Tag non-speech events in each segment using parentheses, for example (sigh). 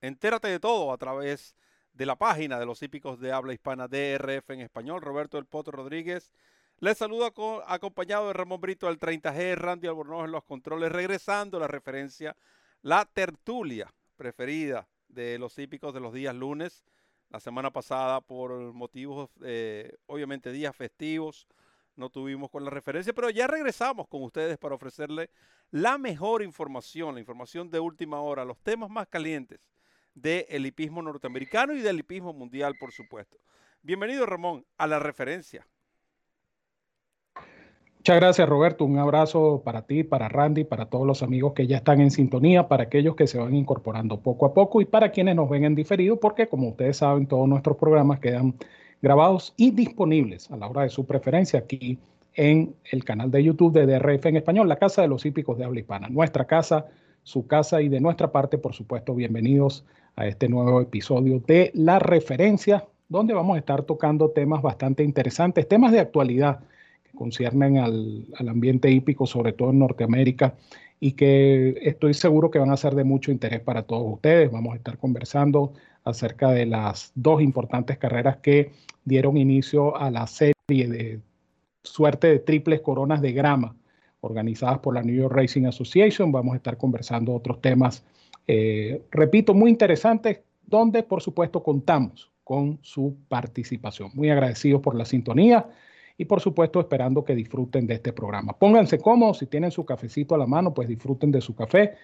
Entérate de todo a través de la página de los hípicos de habla hispana DRF en español. Roberto El Potro Rodríguez les saludo acompañado de Ramón Brito del 30G, Randy Albornoz en los controles, regresando a la referencia, la tertulia preferida de los hípicos de los días lunes. La semana pasada, por motivos, eh, obviamente, días festivos, no tuvimos con la referencia, pero ya regresamos con ustedes para ofrecerle la mejor información, la información de última hora, los temas más calientes del hipismo norteamericano y del hipismo mundial, por supuesto. Bienvenido, Ramón, a la referencia. Muchas gracias, Roberto. Un abrazo para ti, para Randy, para todos los amigos que ya están en sintonía, para aquellos que se van incorporando poco a poco y para quienes nos ven en diferido, porque como ustedes saben, todos nuestros programas quedan grabados y disponibles a la hora de su preferencia aquí en el canal de YouTube de DRF en español, la Casa de los Hípicos de Habla Hispana. Nuestra casa, su casa y de nuestra parte, por supuesto, bienvenidos a este nuevo episodio de La Referencia, donde vamos a estar tocando temas bastante interesantes, temas de actualidad conciernen al, ambiente hípico, sobre todo en Norteamérica, y que estoy seguro que van a ser de mucho interés para todos ustedes. Vamos a estar conversando acerca de las dos importantes carreras que dieron inicio a la serie de suerte de triples coronas de grama organizadas por la New York Racing Association. Vamos a estar conversando otros temas, eh, repito, muy interesantes, donde por supuesto contamos con su participación. Muy agradecidos por la sintonía y por supuesto esperando que disfruten de este programa. Pónganse cómodos, si tienen su cafecito a la mano, pues disfruten de su café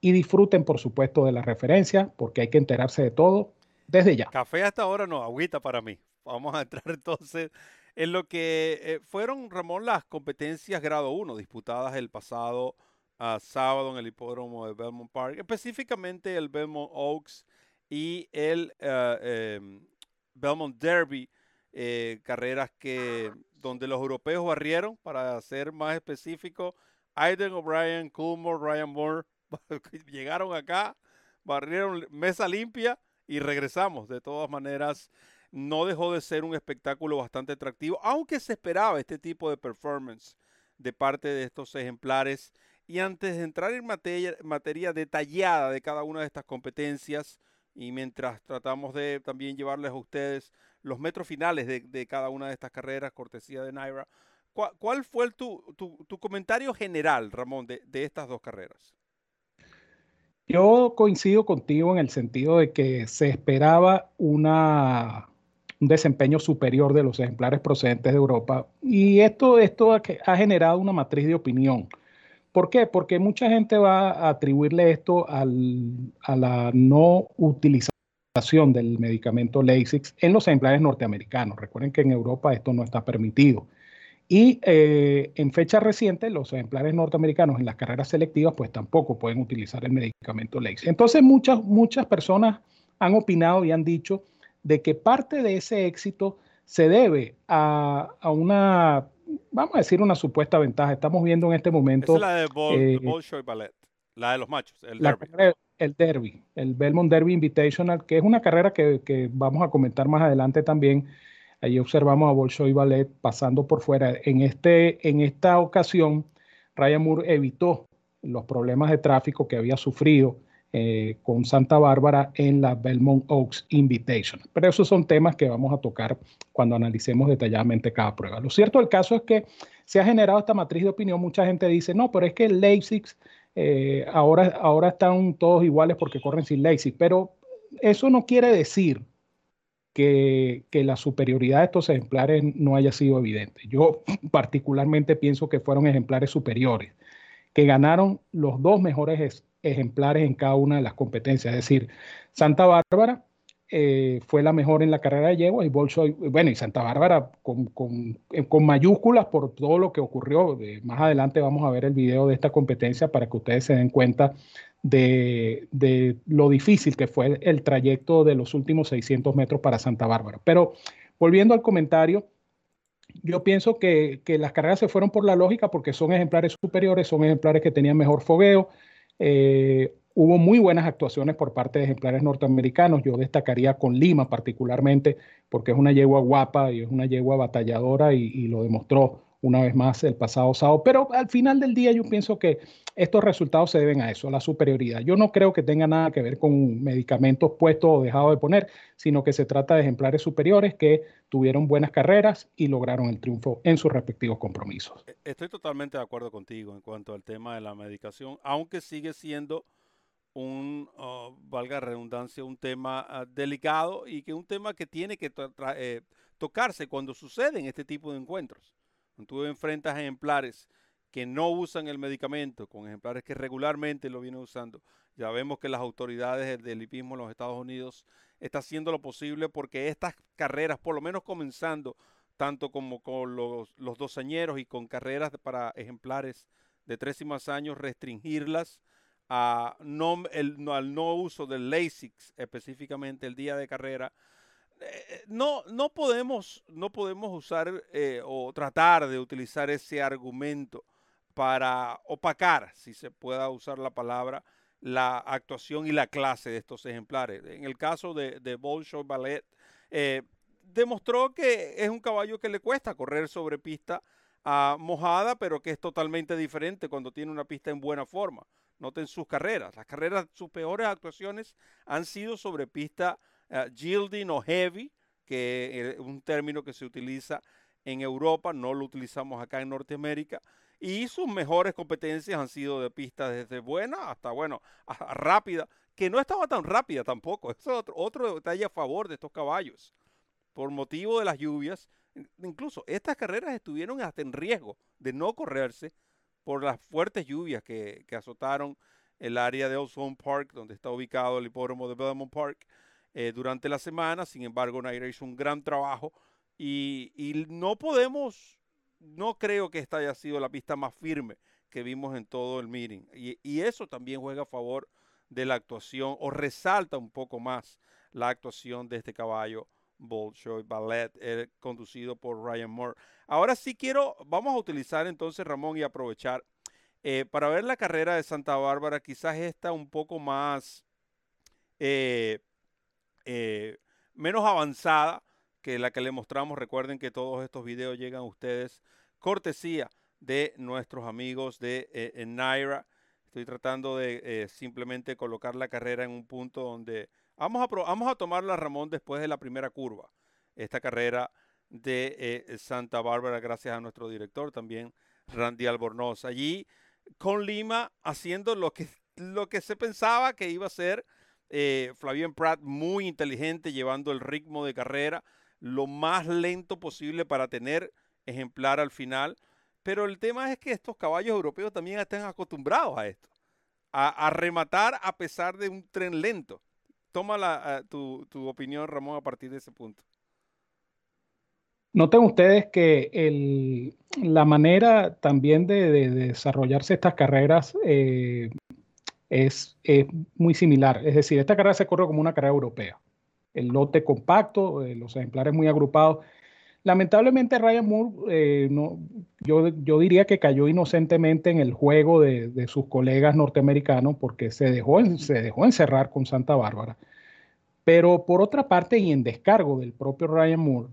y disfruten por supuesto de la referencia, porque hay que enterarse de todo desde ya. Café hasta ahora no, agüita para mí. Vamos a entrar (laughs) entonces en lo que eh, fueron, Ramón, las competencias grado 1 disputadas el pasado ah, sábado en el hipódromo de Belmont Park, específicamente el Belmont Oaks y el em, Belmont Derby, eh, carreras que donde los europeos barrieron, para ser más específico, Aiden O'Brien, Coolmore, Ryan Moore, (laughs) llegaron acá, barrieron mesa limpia y regresamos. De todas maneras, no dejó de ser un espectáculo bastante atractivo, aunque se esperaba este tipo de performance de parte de estos ejemplares. Y antes de entrar en materia, detallada de cada una de estas competencias, y mientras tratamos de también llevarles a ustedes los metros finales de, cada una de estas carreras, cortesía de Naira. ¿Cuál, fue tu, comentario general, Ramón, de, estas dos carreras? Yo coincido contigo en el sentido de que se esperaba una, un desempeño superior de los ejemplares procedentes de Europa y esto, esto ha generado una matriz de opinión. ¿Por qué? Porque mucha gente va a atribuirle esto a la no utilización del medicamento Lasix en los ejemplares norteamericanos. Recuerden que en Europa esto no está permitido. Y eh, en fecha reciente, los ejemplares norteamericanos en las carreras selectivas, pues tampoco pueden utilizar el medicamento Lasix. Entonces, muchas, muchas personas han opinado y han dicho de que parte de ese éxito se debe a una, vamos a decir, una supuesta ventaja. Estamos viendo en este momento. es la de eh, Ballet, la de los machos, el el Derby, el Belmont Derby Invitational, que es una carrera que, vamos a comentar más adelante también. Allí observamos a Bolshoi Ballet pasando por fuera. En, este, en esta ocasión, Ryan Moore evitó los problemas de tráfico que había sufrido eh, con Santa Bárbara en la Belmont Oaks Invitation. Pero esos son temas que vamos a tocar cuando analicemos detalladamente cada prueba. Lo cierto del caso es que se ha generado esta matriz de opinión. Mucha gente dice, no, pero es que Leipzig eh, ahora, ahora están todos iguales porque corren sin Leipzig, pero eso no quiere decir que, que, la superioridad de estos ejemplares no haya sido evidente. Yo (clears throat) particularmente pienso que fueron ejemplares superiores, que ganaron los dos mejores ejemplares en cada una de las competencias. Es decir, Santa Bárbara eh, fue la mejor en la carrera de yeguas y Bolshoi, bueno, y Santa Bárbara con, eh, con, mayúsculas por todo lo que ocurrió. más adelante vamos a ver el video de esta competencia para que ustedes se den cuenta de, de, lo difícil que fue el trayecto de los últimos 600 metros para Santa Bárbara. Pero volviendo al comentario, yo pienso que, que, las carreras se fueron por la lógica porque son ejemplares superiores, son ejemplares que tenían mejor fogueo. Eh, hubo muy buenas actuaciones por parte de ejemplares norteamericanos. Yo destacaría con Lima particularmente porque es una yegua guapa y es una yegua batalladora y, y lo demostró una vez más el pasado sábado. Pero al final del día yo pienso que estos resultados se deben a eso, a la superioridad. Yo no creo que tenga nada que ver con medicamentos puestos o dejados de poner, sino que se trata de ejemplares superiores que tuvieron buenas carreras y lograron el triunfo en sus respectivos compromisos. E, estoy totalmente de acuerdo contigo en cuanto al tema de la medicación, aunque sigue siendo un, uh, valga redundancia, un tema uh, delicado y que un tema que tiene que eh, tocarse cuando suceden este tipo de encuentros. Tú enfrentas ejemplares que no usan el medicamento con ejemplares que regularmente lo vienen usando. Ya vemos que las autoridades del hipismo en los Estados Unidos están haciendo lo posible porque estas carreras, por lo menos comenzando, tanto como con los, los doceñeros y con carreras para ejemplares de tres y más años, restringirlas al no uso del LASIX específicamente el día de carrera eh, no, no, podemos, no podemos usar eh, o tratar de utilizar ese argumento para opacar, si se pueda usar la palabra, la actuación y la clase de estos ejemplares. En el caso de, de Bolshoi Ballet, eh, demostró que es un caballo que le cuesta correr sobre pista ah, mojada, pero que es totalmente diferente cuando tiene una pista en buena forma. Noten sus carreras. Las carreras, sus peores actuaciones han sido sobre pista uh, yielding o heavy, que es un término que se utiliza en Europa, no lo utilizamos acá en Norteamérica. Y sus mejores competencias han sido de pistas desde buena hasta, bueno, rápida, que no estaba tan rápida tampoco. Eso es otro, otro detalle a favor de estos caballos. Por motivo de las lluvias, incluso estas carreras estuvieron hasta en riesgo de no correrse por las fuertes lluvias que, que azotaron el área de Osborne Park, donde está ubicado el hipódromo de Belmont Park. Eh, durante la semana. Sin embargo, Naira hizo un gran trabajo y, no podemos, no creo que esta haya sido la pista más firme que vimos en todo el meeting. Y, eso también juega a favor de la actuación o resalta un poco más la actuación de este caballo Bolshoi Ballet, eh, conducido por Ryan Moore. Ahora sí quiero, vamos a utilizar entonces Ramón y aprovechar eh, para ver la carrera de Santa Bárbara, quizás esta un poco más eh, menos avanzada que la que le mostramos. Recuerden que todos estos videos llegan a ustedes cortesía de nuestros amigos de eh, Naira. Estoy tratando de eh, simplemente colocar la carrera en un punto donde vamos a, vamos a tomarla, Ramón, después de la primera curva. Esta carrera de Santa Bárbara, gracias a nuestro director también, Randy Albornoz. Allí con Lima haciendo lo que, lo que se pensaba que iba a ser eh, Flavien Pratt muy inteligente, llevando el ritmo de carrera lo más lento posible para tener ejemplar al final. Pero el tema es que estos caballos europeos también están acostumbrados a esto, a, rematar a pesar de un tren lento. Toma la, tu, opinión, Ramón, a partir de ese punto. Noten ustedes que el, la manera también de, desarrollarse estas carreras eh, es, muy similar. Es decir, esta carrera se corre como una carrera europea. El lote compacto, eh, los ejemplares muy agrupados. Lamentablemente Ryan Moore, eh, no, yo, yo, diría que cayó inocentemente en el juego de, sus colegas norteamericanos porque se dejó, se dejó encerrar con Santa Bárbara. Pero por otra parte, y en descargo del propio Ryan Moore,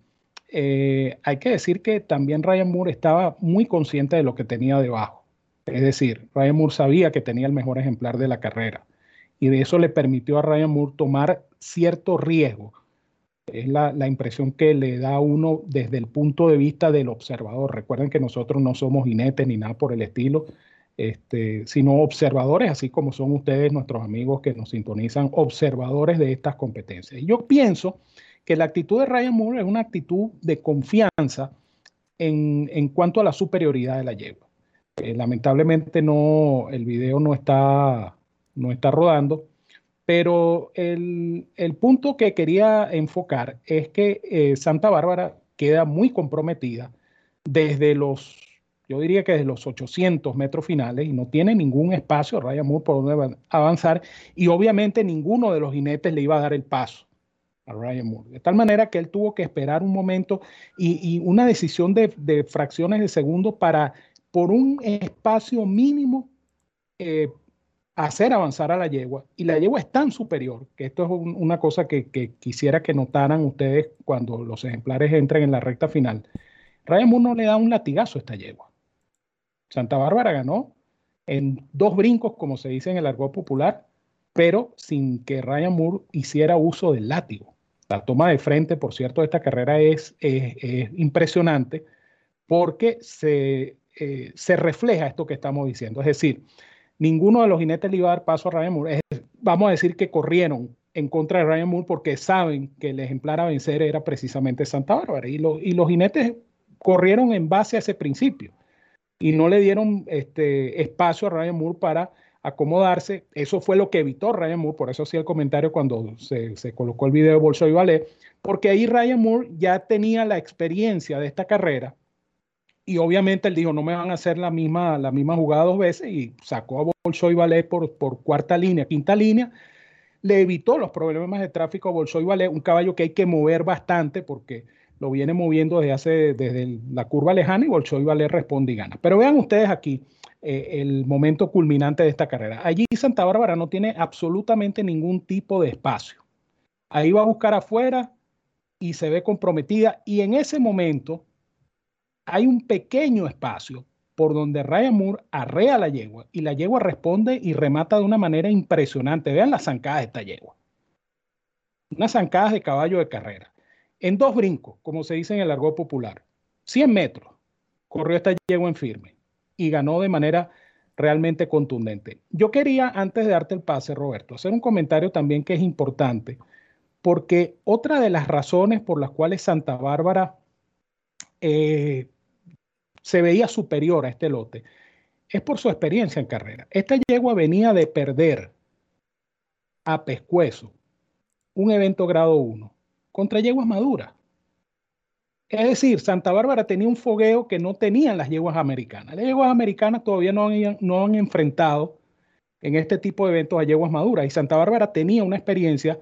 eh, hay que decir que también Ryan Moore estaba muy consciente de lo que tenía debajo. Es decir, Ryan Moore sabía que tenía el mejor ejemplar de la carrera y de eso le permitió a Ryan Moore tomar cierto riesgo. Es la, impresión que le da uno desde el punto de vista del observador. Recuerden que nosotros no somos jinetes ni nada por el estilo, este, sino observadores, así como son ustedes, nuestros amigos que nos sintonizan, observadores de estas competencias. Y yo pienso que la actitud de Ryan Moore es una actitud de confianza en, en cuanto a la superioridad de la yegua. Eh, lamentablemente no, el video no está, no está rodando, pero el, punto que quería enfocar es que eh, Santa Bárbara queda muy comprometida desde los yo diría que de los 800 metros finales, y no tiene ningún espacio Ryan Moore por donde avanzar, y obviamente ninguno de los jinetes le iba a dar el paso a Ryan Moore. De tal manera que él tuvo que esperar un momento y, una decisión de, fracciones de segundo para, por un espacio mínimo, eh, hacer avanzar a la yegua. Y la yegua es tan superior, que esto es una cosa que, quisiera que notaran ustedes cuando los ejemplares entren en la recta final. Moore no le da un latigazo a esta yegua. Santa Bárbara ganó en dos brincos, como se dice en el argot popular, pero sin que Ryan Moore hiciera uso del látigo. La toma de frente, por cierto, de esta carrera es, impresionante porque se, eh, se, refleja esto que estamos diciendo. Es decir, ninguno de los jinetes le iba a dar paso a Ryan Moore. vamos a decir que corrieron en contra de Ryan Moore porque saben que el ejemplar a vencer era precisamente Santa Bárbara. Y, y los jinetes corrieron en base a ese principio y no le dieron este, espacio a Ryan Moore para acomodarse. Eso fue lo que evitó Ryan Moore, por eso hacía el comentario cuando se, colocó el video de Bolso y Ballet, porque ahí Ryan Moore ya tenía la experiencia de esta carrera y obviamente él dijo, no me van a hacer la misma, la misma jugada dos veces y sacó a Bolso y Ballet por, por cuarta línea, quinta línea, le evitó los problemas de tráfico a Bolso y Ballet, un caballo que hay que mover bastante porque lo viene moviendo desde desde la curva lejana y Bolshoi Valer responde y gana. Pero vean ustedes aquí eh, el momento culminante de esta carrera. Allí Santa Bárbara no tiene absolutamente ningún tipo de espacio. Ahí va a buscar afuera y se ve comprometida y en ese momento hay un pequeño espacio por donde Ryan Moore arrea la yegua y la yegua responde y remata de una manera impresionante. Vean las zancadas de esta yegua. Unas zancadas de caballo de carrera en dos brincos, como se dice en el argot popular, 100 metros, corrió esta yegua en firme y ganó de manera realmente contundente. Yo quería, antes de darte el pase, Roberto, hacer un comentario también que es importante, porque otra de las razones por las cuales Santa Bárbara eh, se veía superior a este lote es por su experiencia en carrera. Esta yegua venía de perder a Pescuezo un evento grado 1 contra yeguas maduras. Es decir, Santa Bárbara tenía un fogueo que no tenían las yeguas americanas. Las yeguas americanas todavía no han, no han enfrentado en este tipo de eventos a yeguas maduras y Santa Bárbara tenía una experiencia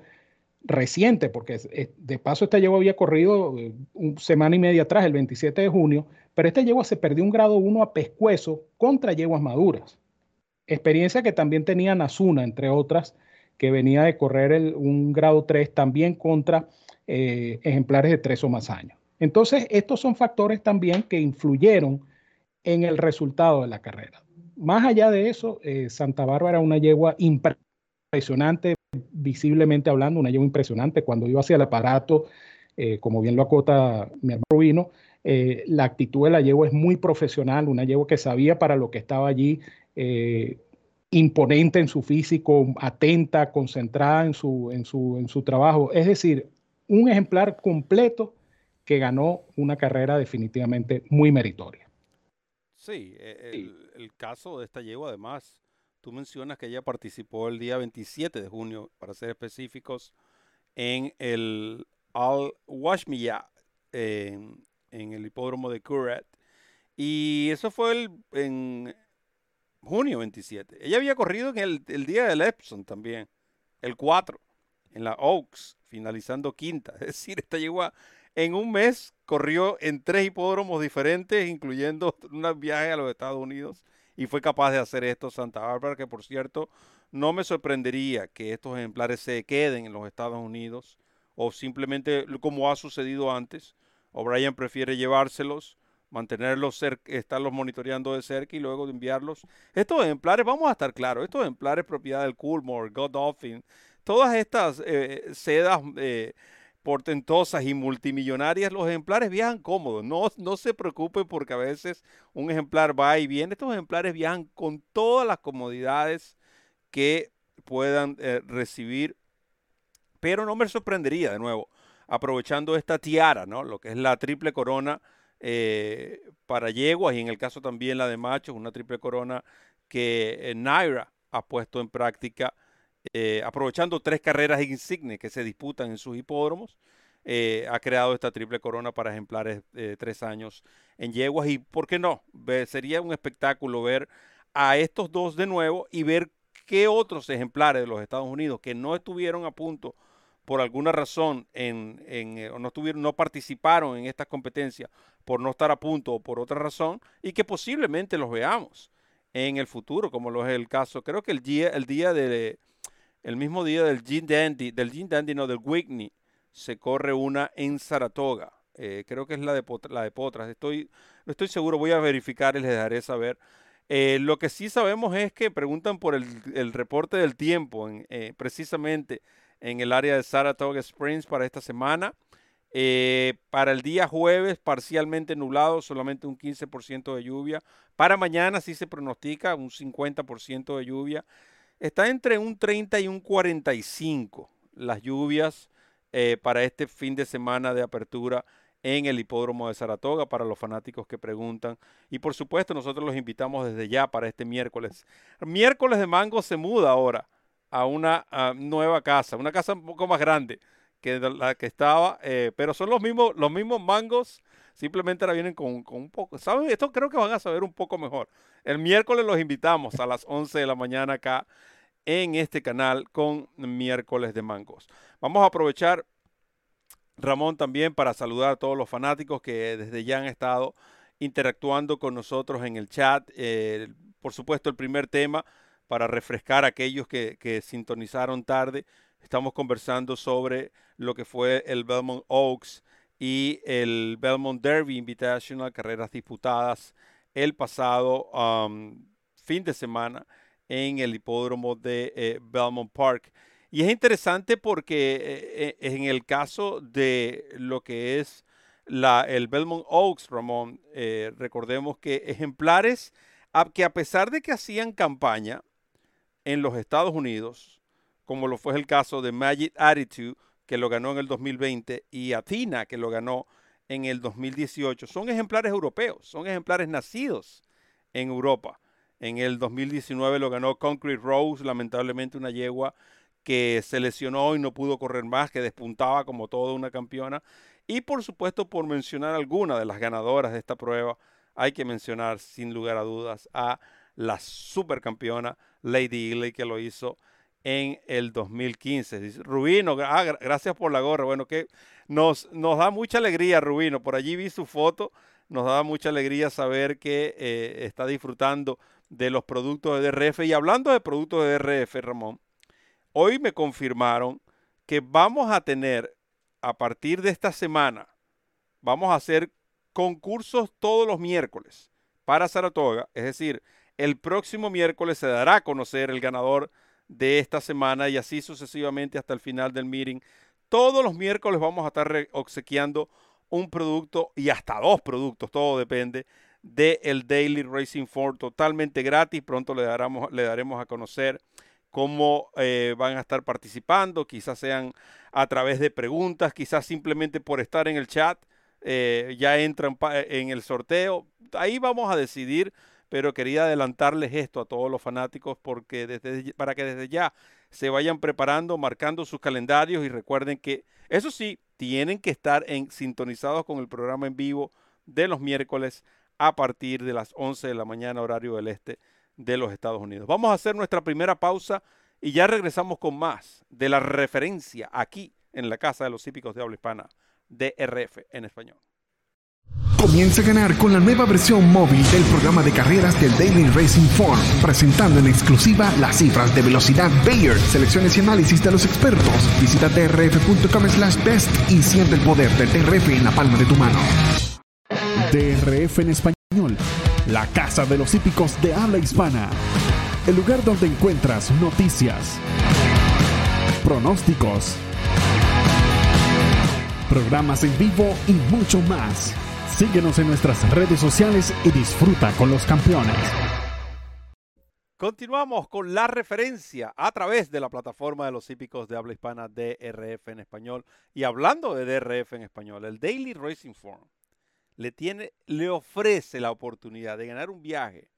reciente, porque de paso esta yegua había corrido eh, una semana y media atrás, el 27 de junio, pero esta yegua se perdió un grado 1 a pescuezo contra yeguas maduras. Experiencia que también tenía Nazuna, entre otras, que venía de correr un grado 3 también contra eh, ejemplares de tres o más años. Entonces, estos son factores también que influyeron en el resultado de la carrera. Más allá de eso, eh, Santa Bárbara una yegua impresionante, visiblemente hablando, una yegua impresionante. Cuando iba hacia el aparato, eh, como bien lo acota mi hermano Rubino, la actitud de la yegua es muy profesional, una yegua que sabía para lo que estaba allí, imponente en su físico, atenta, concentrada en su, en su, en su trabajo. Es decir, un ejemplar completo que ganó una carrera definitivamente muy meritoria. Sí, e, el, caso de esta yegua, además, tú mencionas que ella participó el día 27 de junio, para ser específicos, en el Al Washmiya, en, el hipódromo de Currat. Y eso fue el, en junio 27. Ella había corrido en el, el día del Epson también, el 4 en la Oaks, finalizando quinta. (laughs) Es decir, esta yegua en un mes corrió en tres hipódromos diferentes, incluyendo un viaje a los Estados Unidos, y fue capaz de hacer esto Santa Bárbara, que por cierto, no me sorprendería que estos ejemplares se queden en los Estados Unidos, o simplemente como ha sucedido antes, O'Brien prefiere llevárselos, mantenerlos cerca, estarlos monitoreando de cerca y luego enviarlos. Estos ejemplares, vamos a estar claros, estos ejemplares propiedad del Coolmore, Godolphin, todas estas eh, sedas eh, portentosas y multimillonarias, los ejemplares viajan cómodos. No, no se preocupen porque a veces un ejemplar va y viene. Estos ejemplares viajan con todas las comodidades que puedan eh, recibir. Pero no me sorprendería, de nuevo, aprovechando esta tiara, ¿no? Lo que es la triple corona para yeguas y en el caso también la de machos, una triple corona que Naira ha puesto en práctica eh, aprovechando tres carreras insignes que se disputan en sus hipódromos. eh, ha creado esta triple corona para ejemplares de tres años en yeguas. Y por qué no, sería un espectáculo ver a estos dos de nuevo y ver qué otros ejemplares de los Estados Unidos que no estuvieron a punto por alguna razón en, eh, o no, estuvieron, no participaron en estas competencias por no estar a punto o por otra razón y que posiblemente los veamos en el futuro, como lo es el caso. Creo que el día, el día de, el mismo día del Gene Dandy, del Gene Dandy, no, del Whitney, se corre una en Saratoga. Eh, creo que es la de, la de Potras. Estoy, no estoy seguro, voy a verificar y les dejaré saber. Eh, lo que sí sabemos es que preguntan por el, reporte del tiempo, eh, precisamente en el área de Saratoga Springs para esta semana. para el día jueves, parcialmente nublado, solamente un 15% de lluvia. Para mañana sí se pronostica un 50% de lluvia. Está entre un 30 y un 45 las lluvias eh, para este fin de semana de apertura en el hipódromo de Saratoga para los fanáticos que preguntan. Y por supuesto, nosotros los invitamos desde ya para este miércoles. Miércoles de Mango se muda ahora a una nueva casa, una casa un poco más grande que la que estaba, eh, pero son los mismos, los mismos mangos, simplemente ahora vienen con, con, un poco, ¿saben? Esto creo que van a saber un poco mejor. El miércoles los invitamos a las 11 de la mañana acá en este canal con miércoles de mangos. Vamos a aprovechar, Ramón, también para saludar a todos los fanáticos que desde ya han estado interactuando con nosotros en el chat. Eh, por supuesto, el primer tema para refrescar a aquellos que, que, sintonizaron tarde. Estamos conversando sobre lo que fue el Belmont Oaks y el Belmont Derby Invitational, carreras disputadas el pasado um, fin de semana en el hipódromo de eh, Belmont Park. Y es interesante porque eh, eh, en el caso de lo que es la, el Belmont Oaks, Ramón, recordemos que ejemplares que a pesar de que hacían campaña en los Estados Unidos, como lo fue el caso de Magic Attitude, que lo ganó en el 2020, y Athena, que lo ganó en el 2018, son ejemplares europeos, son ejemplares nacidos en Europa. En el 2019 lo ganó Concrete Rose, lamentablemente una yegua que se lesionó y no pudo correr más, que despuntaba como toda una campeona. Y por supuesto, por mencionar alguna de las ganadoras de esta prueba, hay que mencionar sin lugar a dudas a la supercampeona Lady Ely que lo hizo en el 2015. Rubino, ah, gracias por la gorra. Bueno, que nos, nos da mucha alegría, Rubino. Por allí vi su foto. Nos da mucha alegría saber que eh, está disfrutando de los productos de DRF. Y hablando de productos de DRF, Ramón, hoy me confirmaron que vamos a tener a partir de esta semana, vamos a hacer concursos todos los miércoles para Saratoga. Es decir, el próximo miércoles se dará a conocer el ganador de esta semana y así sucesivamente hasta el final del meeting. Todos los miércoles vamos a estar obsequiando un producto y hasta dos productos, todo depende del el Daily Racing Form totalmente gratis. Pronto le, daremos, le daremos a conocer cómo eh, van a estar participando, quizás sean a través de preguntas, quizás simplemente por estar en el chat, eh, ya entran en el sorteo. Ahí vamos a decidir, pero quería adelantarles esto a todos los fanáticos porque para que desde ya se vayan preparando, marcando sus calendarios y recuerden que, eso sí, tienen que estar en, sintonizados con el programa en vivo de los miércoles a partir de las 11 de la mañana horario del este de los Estados Unidos. Vamos a hacer nuestra primera pausa y ya regresamos con más de la referencia aquí en la Casa de los Hípicos de Habla Hispana, DRF en español. Comienza a ganar con la nueva versión móvil del programa de carreras del Daily Racing Form, presentando en exclusiva las cifras de velocidad Bayer, selecciones y análisis de los expertos. Visita drf.com slash best y siente el poder del DRF en la palma de tu mano. DRF en español, la casa de los hípicos de habla hispana. El lugar donde encuentras noticias, pronósticos, programas en vivo y mucho más. Síguenos en nuestras redes sociales y disfruta con los campeones. Continuamos con la referencia a través de la plataforma de los hípicos de habla hispana DRF en español. Y hablando de DRF en español, el Daily Racing Form le, tiene, le ofrece la oportunidad de ganar un viaje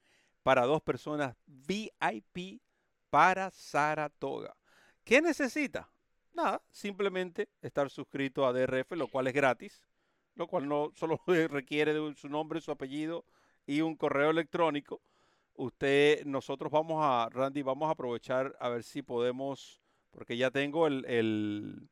para dos personas VIP para Saratoga. ¿Qué necesita? nada, simplemente estar suscrito a DRF, lo cual es gratis, lo cual no solo (laughs) requiere de su nombre, su apellido y un correo electrónico. Usted, nosotros vamos a, Randy, vamos a aprovechar a ver si podemos, porque ya tengo el,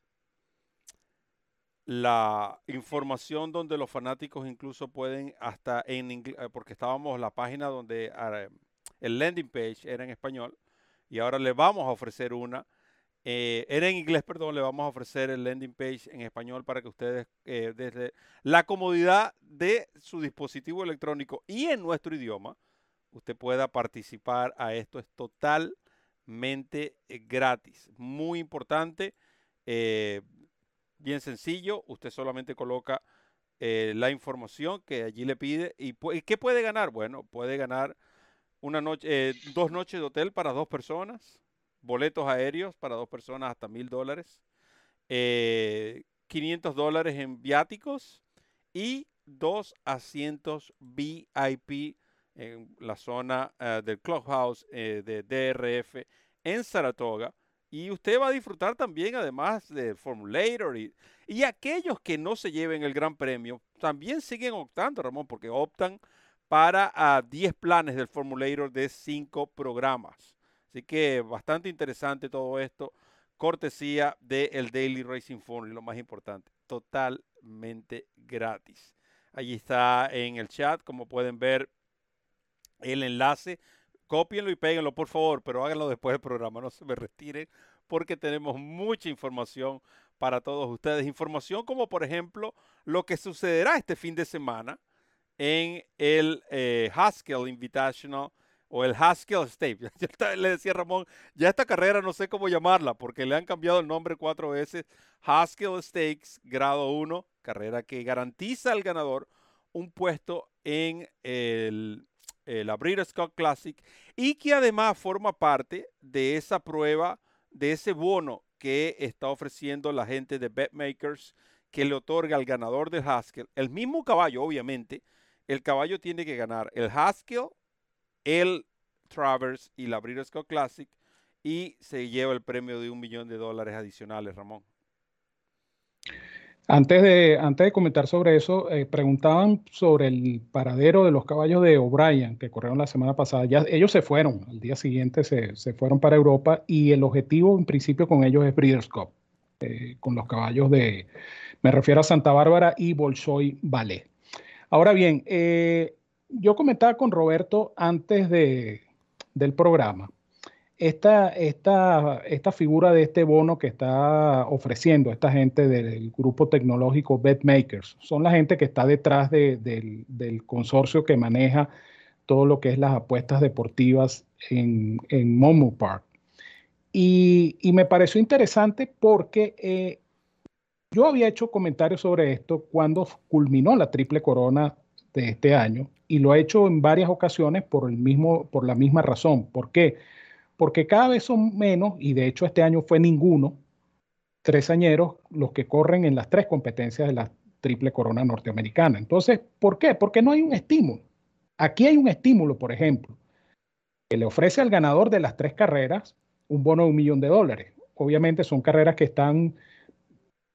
la información donde los fanáticos incluso pueden hasta en inglés, eh, porque estábamos la página donde ah, el landing page era en español y ahora le vamos a ofrecer una eh, era en inglés, perdón, le vamos a ofrecer el landing page en español para que ustedes eh, desde la comodidad de su dispositivo electrónico y en nuestro idioma, usted pueda participar a esto. Es totalmente gratis. Muy importante, bien sencillo. Usted solamente coloca la información que allí le pide. ¿Y qué puede ganar? Bueno, puede ganar una noche, dos noches de hotel para dos personas boletos aéreos para dos personas hasta mil dólares, 500 eh, dólares en viáticos y dos asientos VIP en la zona eh, del Clubhouse eh, de DRF en Saratoga. Y usted va a disfrutar también, además de Formulator y, y aquellos que no se lleven el gran premio, también siguen optando, Ramón, porque optan para a 10 planes del Formulator de 5 programas. Así que bastante interesante todo esto. Cortesía del Daily Racing Phone, lo más importante, totalmente gratis. Allí está en el chat, como pueden ver, el enlace. Cópienlo y péguenlo, por favor, pero háganlo después del programa, no se me retiren, porque tenemos mucha información para todos ustedes. Información como, por ejemplo, lo que sucederá este fin de semana en el eh, Haskell Invitational o el Haskell State. (laughs) le decía Ramón, ya esta carrera no sé cómo llamarla porque le han cambiado el nombre cuatro veces. Haskell Stakes, grado 1, carrera que garantiza al ganador un puesto en el, la Breeders' Cup Classic y que además forma parte de esa prueba, de ese bono que está ofreciendo la gente de BetMakers que le otorga al ganador del Haskell, el mismo caballo, obviamente, el caballo tiene que ganar el Haskell el Travers y la Breeders' Cup Classic y se lleva el premio de un millón de dólares adicionales, Ramón. Antes de, antes de comentar sobre eso, eh, preguntaban sobre el paradero de los caballos de O'Brien que corrieron la semana pasada. Ya, ellos se fueron, al día siguiente se, se, fueron para Europa y el objetivo en principio con ellos es Breeders' Cup, eh, con los caballos de, me refiero a Santa Bárbara y Bolshoi Ballet. Ahora bien, eh, yo comentaba con Roberto antes de, del programa, esta, esta, esta figura de este bono que está ofreciendo esta gente del grupo tecnológico BetMakers, son la gente que está detrás del, consorcio que maneja todo lo que es las apuestas deportivas en, en Momo Park. Y, me pareció interesante porque eh, yo había hecho comentarios sobre esto cuando culminó la triple corona de este año y lo ha hecho en varias ocasiones por, el mismo, por la misma razón. ¿Por qué? Porque cada vez son menos, y de hecho este año fue ninguno, tres añeros los que corren en las tres competencias de la triple corona norteamericana. Entonces, ¿por qué? Porque no hay un estímulo. Aquí hay un estímulo, por ejemplo, que le ofrece al ganador de las tres carreras un bono de un millón de dólares. Obviamente son carreras que están,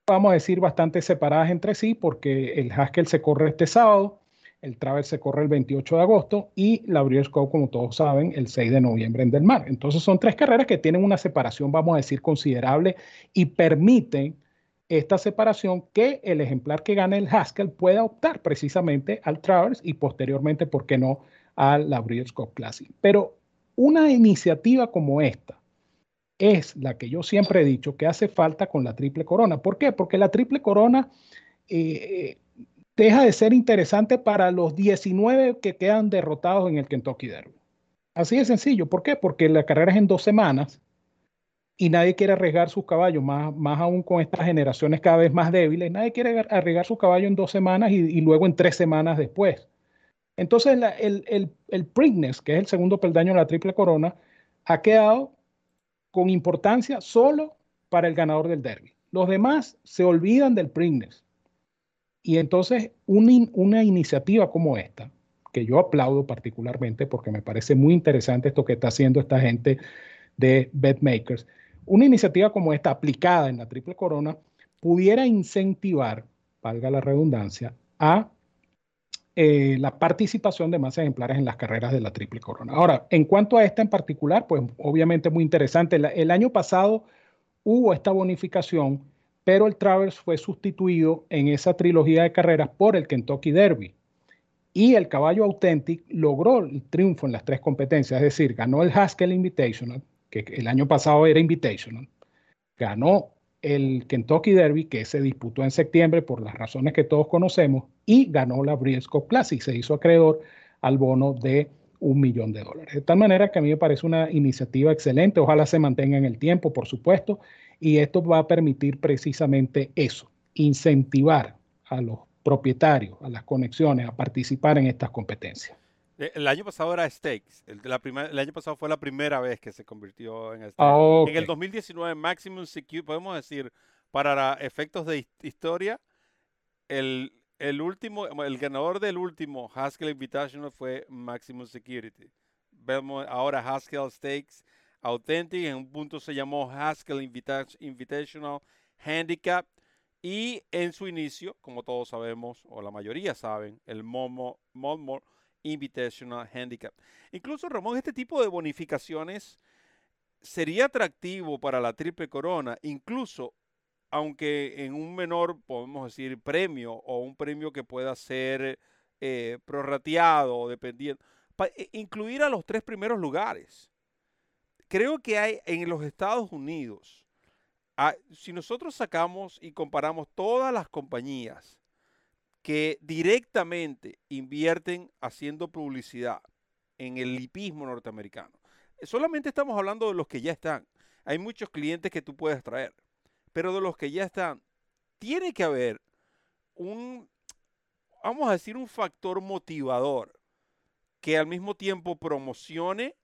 vamos a decir, bastante separadas entre sí, porque el Haskell se corre este sábado, el Travers se corre el 28 de agosto y la Breeders' Cup, como todos saben, el 6 de noviembre en Del Mar. Entonces son tres carreras que tienen una separación, vamos a decir, considerable y permiten esta separación que el ejemplar que gane el Haskell pueda optar precisamente al Travers y posteriormente, ¿por qué no?, a la Breeders' Cup Classic. Pero una iniciativa como esta es la que yo siempre he dicho que hace falta con la Triple Corona. ¿Por qué? Porque la Triple Corona eh, deja de ser interesante para los 19 que quedan derrotados en el Kentucky Derby. Así de sencillo. ¿Por qué? Porque la carrera es en dos semanas y nadie quiere arriesgar sus caballos, más, más aún con estas generaciones cada vez más débiles. Nadie quiere arriesgar su caballo en dos semanas y, luego en tres semanas después. Entonces, el, el, el Preakness, que es el segundo peldaño de la Triple Corona, ha quedado con importancia solo para el ganador del Derby. Los demás se olvidan del Preakness y entonces una, iniciativa como esta, que yo aplaudo particularmente porque me parece muy interesante esto que está haciendo esta gente de BetMakers, una iniciativa como esta aplicada en la Triple Corona pudiera incentivar, valga la redundancia, a eh, la participación de más ejemplares en las carreras de la Triple Corona. Ahora, en cuanto a esta en particular, pues obviamente muy interesante. el año pasado hubo esta bonificación, pero el Travers fue sustituido en esa trilogía de carreras por el Kentucky Derby. Y el caballo Authentic logró el triunfo en las tres competencias, es decir, ganó el Haskell Invitational, que el año pasado era Invitational, ganó el Kentucky Derby, que se disputó en septiembre por las razones que todos conocemos, y ganó la Briscoe Classic, se hizo acreedor al bono de un millón de dólares. De tal manera que a mí me parece una iniciativa excelente, ojalá se mantenga en el tiempo, por supuesto, y esto va a permitir precisamente eso, incentivar a los propietarios, a las conexiones, a participar en estas competencias. Eh, el año pasado era Stakes. El, la el año pasado fue la primera vez que se convirtió en Stakes. Ah, en el 2019, Maximum Security, podemos decir, para efectos de historia, el, el último, el ganador del último Haskell Invitational fue Maximum Security. Vemos ahora Haskell Stakes Authentic, en un punto se llamó Haskell Invitational Handicap. Y en su inicio, como todos sabemos, o la mayoría saben, el Momo, Invitational Handicap. Incluso, Ramón, este tipo de bonificaciones sería atractivo para la Triple Corona, incluso aunque en un menor, podemos decir, premio o un premio que pueda ser eh, prorrateado, dependiendo, e, incluir a los tres primeros lugares. Creo que hay en los Estados Unidos, ah, si nosotros sacamos y comparamos todas las compañías que directamente invierten haciendo publicidad en el lipismo norteamericano. Solamente estamos hablando de los que ya están. Hay muchos clientes que tú puedes traer, pero de los que ya están, tiene que haber un, vamos a decir, un factor motivador que al mismo tiempo promocione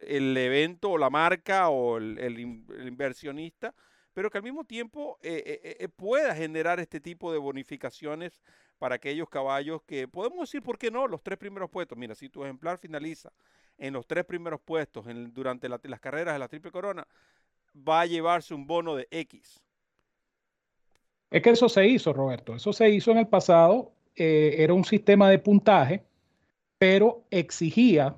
el evento o la marca o el, inversionista, pero que al mismo tiempo eh, eh, eh, pueda generar este tipo de bonificaciones para aquellos caballos que podemos decir, ¿por qué no? Los tres primeros puestos. Mira, si tu ejemplar finaliza en los tres primeros puestos durante las carreras de la Triple Corona, va a llevarse un bono de X. Es que eso se hizo, Roberto. Eso se hizo en el pasado. Era un sistema de puntaje, pero exigía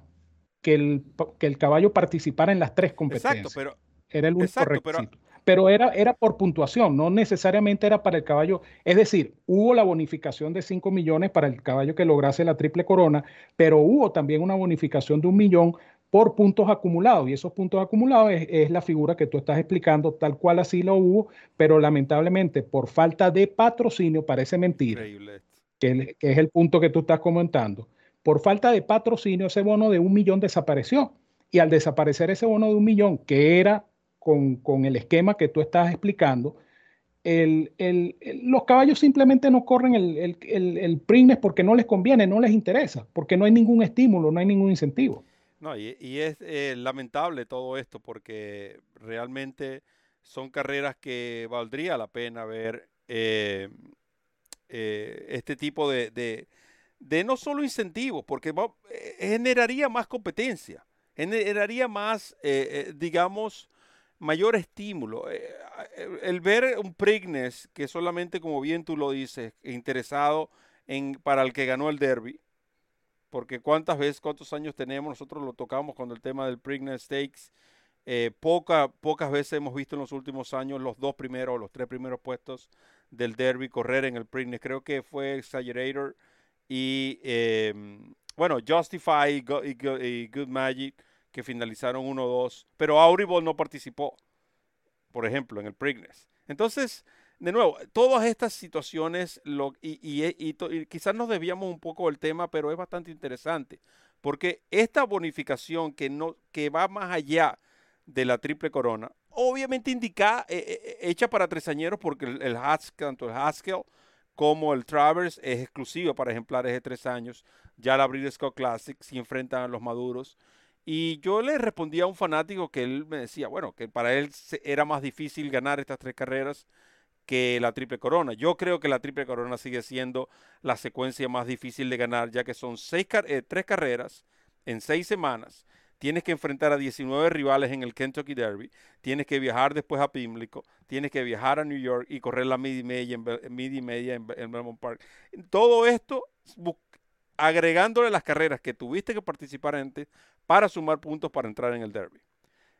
que el, que el caballo participara en las tres competencias. Exacto, pero. Era el único requisito pero era, era por puntuación, no necesariamente era para el caballo. Es decir, hubo la bonificación de 5 millones para el caballo que lograse la triple corona, pero hubo también una bonificación de un millón por puntos acumulados. Y esos puntos acumulados es, la figura que tú estás explicando, tal cual así lo hubo, pero lamentablemente por falta de patrocinio, parece mentira, que, que es el punto que tú estás comentando. Por falta de patrocinio, ese bono de un millón desapareció. Y al desaparecer ese bono de un millón, que era con, el esquema que tú estás explicando, los caballos simplemente no corren el, el, el, porque no les conviene, no les interesa, porque no hay ningún estímulo, no hay ningún incentivo. No, y, es eh, lamentable todo esto porque realmente son carreras que valdría la pena ver eh, eh, este tipo de, no solo incentivos, porque generaría más competencia, generaría más, digamos, mayor estímulo. Eh, el ver un Prignes que solamente, como bien tú lo dices, interesado en, para el que ganó el derby, porque cuántas veces, cuántos años tenemos, nosotros lo tocamos con el tema del Prignes Stakes. Eh, poca, pocas veces hemos visto en los últimos años los dos primeros o los tres primeros puestos del derby correr en el Prignes. Creo que fue Exaggerator y, em, bueno, Justify y Good Magic que finalizaron 1-2, pero Audible no participó, por ejemplo, en el Preakness. Entonces, de nuevo, todas estas situaciones, lo, y, quizás nos desviamos un poco del tema, pero es bastante interesante, porque esta bonificación que, no, que va más allá de la triple corona, obviamente indica, eh, eh, eh, hecha para tresañeros, porque el Haskell, tanto el Haskell como el Travers es exclusivo para ejemplares de tres años. Ya la Breeders' Cup Classic si enfrentan a los maduros. Y yo le respondía a un fanático que él me decía, bueno, que para él era más difícil ganar estas tres carreras que la Triple Corona. Yo creo que la Triple Corona sigue siendo la secuencia más difícil de ganar, ya que son seis, eh, tres carreras en seis semanas. Tienes que enfrentar a 19 rivales en el Kentucky Derby, tienes que viajar después a Pimlico, tienes que viajar a New York y correr la midi media en, media en, Belmont Park. Todo esto agregándole las carreras que tuviste que participar antes para sumar puntos para entrar en el Derby.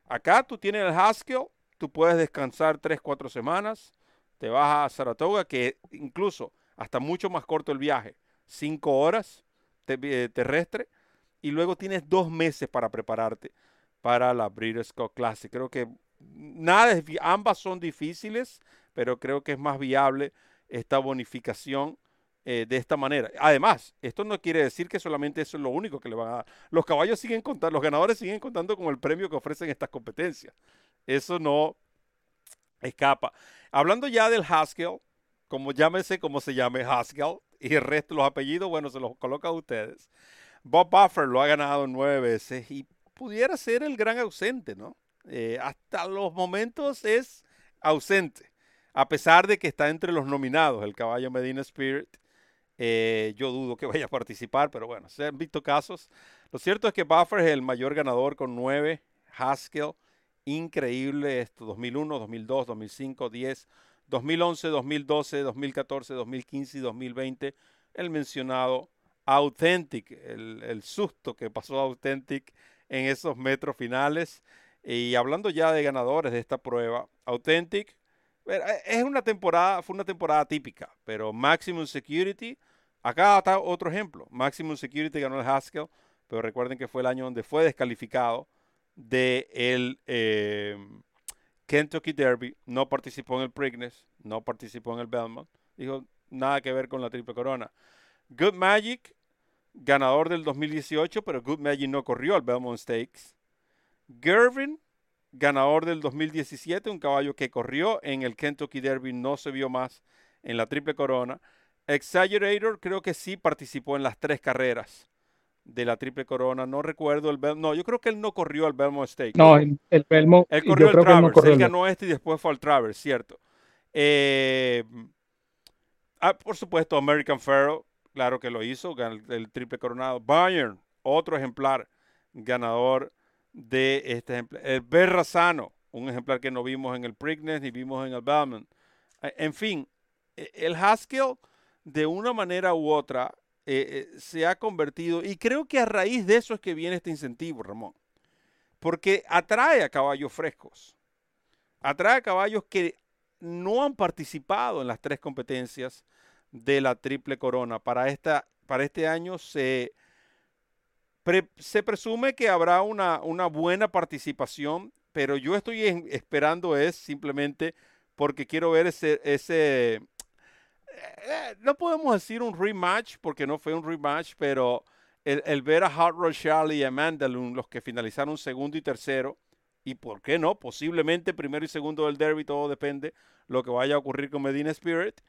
Acá tú tienes el Haskell, tú puedes descansar 3, 4 semanas, te vas a Saratoga, que incluso hasta mucho más corto el viaje, 5 horas eh, terrestre y luego tienes dos meses para prepararte para la Breeders' Cup Classic. Creo que nada, ambas son difíciles, pero creo que es más viable esta bonificación eh, de esta manera. Además, esto no quiere decir que solamente eso es lo único que le van a dar. Los caballos siguen contando, los ganadores siguen contando con el premio que ofrecen estas competencias. Eso no escapa. Hablando ya del Haskell, como llámese como se llame Haskell, y el resto, los apellidos, bueno, se los coloca a ustedes. Bob Buffer lo ha ganado nueve veces y pudiera ser el gran ausente, ¿no? Eh, hasta los momentos es ausente, a pesar de que está entre los nominados el caballo Medina Spirit. Eh, yo dudo que vaya a participar, pero bueno, se han visto casos. Lo cierto es que Buffer es el mayor ganador con nueve. Haskell, increíble esto, 2001, 2002, 2005, 10, 2011, 2012, 2014, 2015 y 2020. El mencionado Authentic, el, susto que pasó Authentic en esos metros finales. Y hablando ya de ganadores de esta prueba, Authentic eh, es una temporada, fue una temporada típica, pero Maximum Security, acá está otro ejemplo. Maximum Security ganó el Haskell, pero recuerden que fue el año donde fue descalificado de el eh, Kentucky Derby, no participó en el Preakness, no participó en el Belmont, dijo nada que ver con la Triple Corona. Good Magic ganador del 2018, pero Good Magic no corrió al Belmont Stakes. Gervin, ganador del 2017, un caballo que corrió en el Kentucky Derby, no se vio más en la Triple Corona. Exaggerator creo que sí participó en las tres carreras de la Triple Corona. No recuerdo el Belmont. No, yo creo que él no corrió al Belmont Stakes. No, el, Belmont. Él corrió el Travers. Él, ganó este y después fue al Travers, cierto. Eh, ah, por supuesto, American Pharaoh Claro que lo hizo, el, triple coronado. Bayern, otro ejemplar ganador de este ejemplar. El Berrazano, un ejemplar que no vimos en el Preakness ni vimos en el. Eh, en fin, e, el Haskell, de una manera u otra, eh, eh, se ha convertido, y creo que a raíz de eso es que viene este incentivo, Ramón, porque atrae a caballos frescos, atrae a caballos que no han participado en las tres competencias de la triple corona. Para, esta, para este año se, se presume que habrá una, una, buena participación, pero yo estoy esperando es simplemente porque quiero ver ese, ese eh, no podemos decir un rematch porque no fue un rematch, pero el, ver a Hot Rod Charlie y a Mandalun, los que finalizaron segundo y tercero, y por qué no, posiblemente primero y segundo del derby, todo depende lo que vaya a ocurrir con Medina Spirit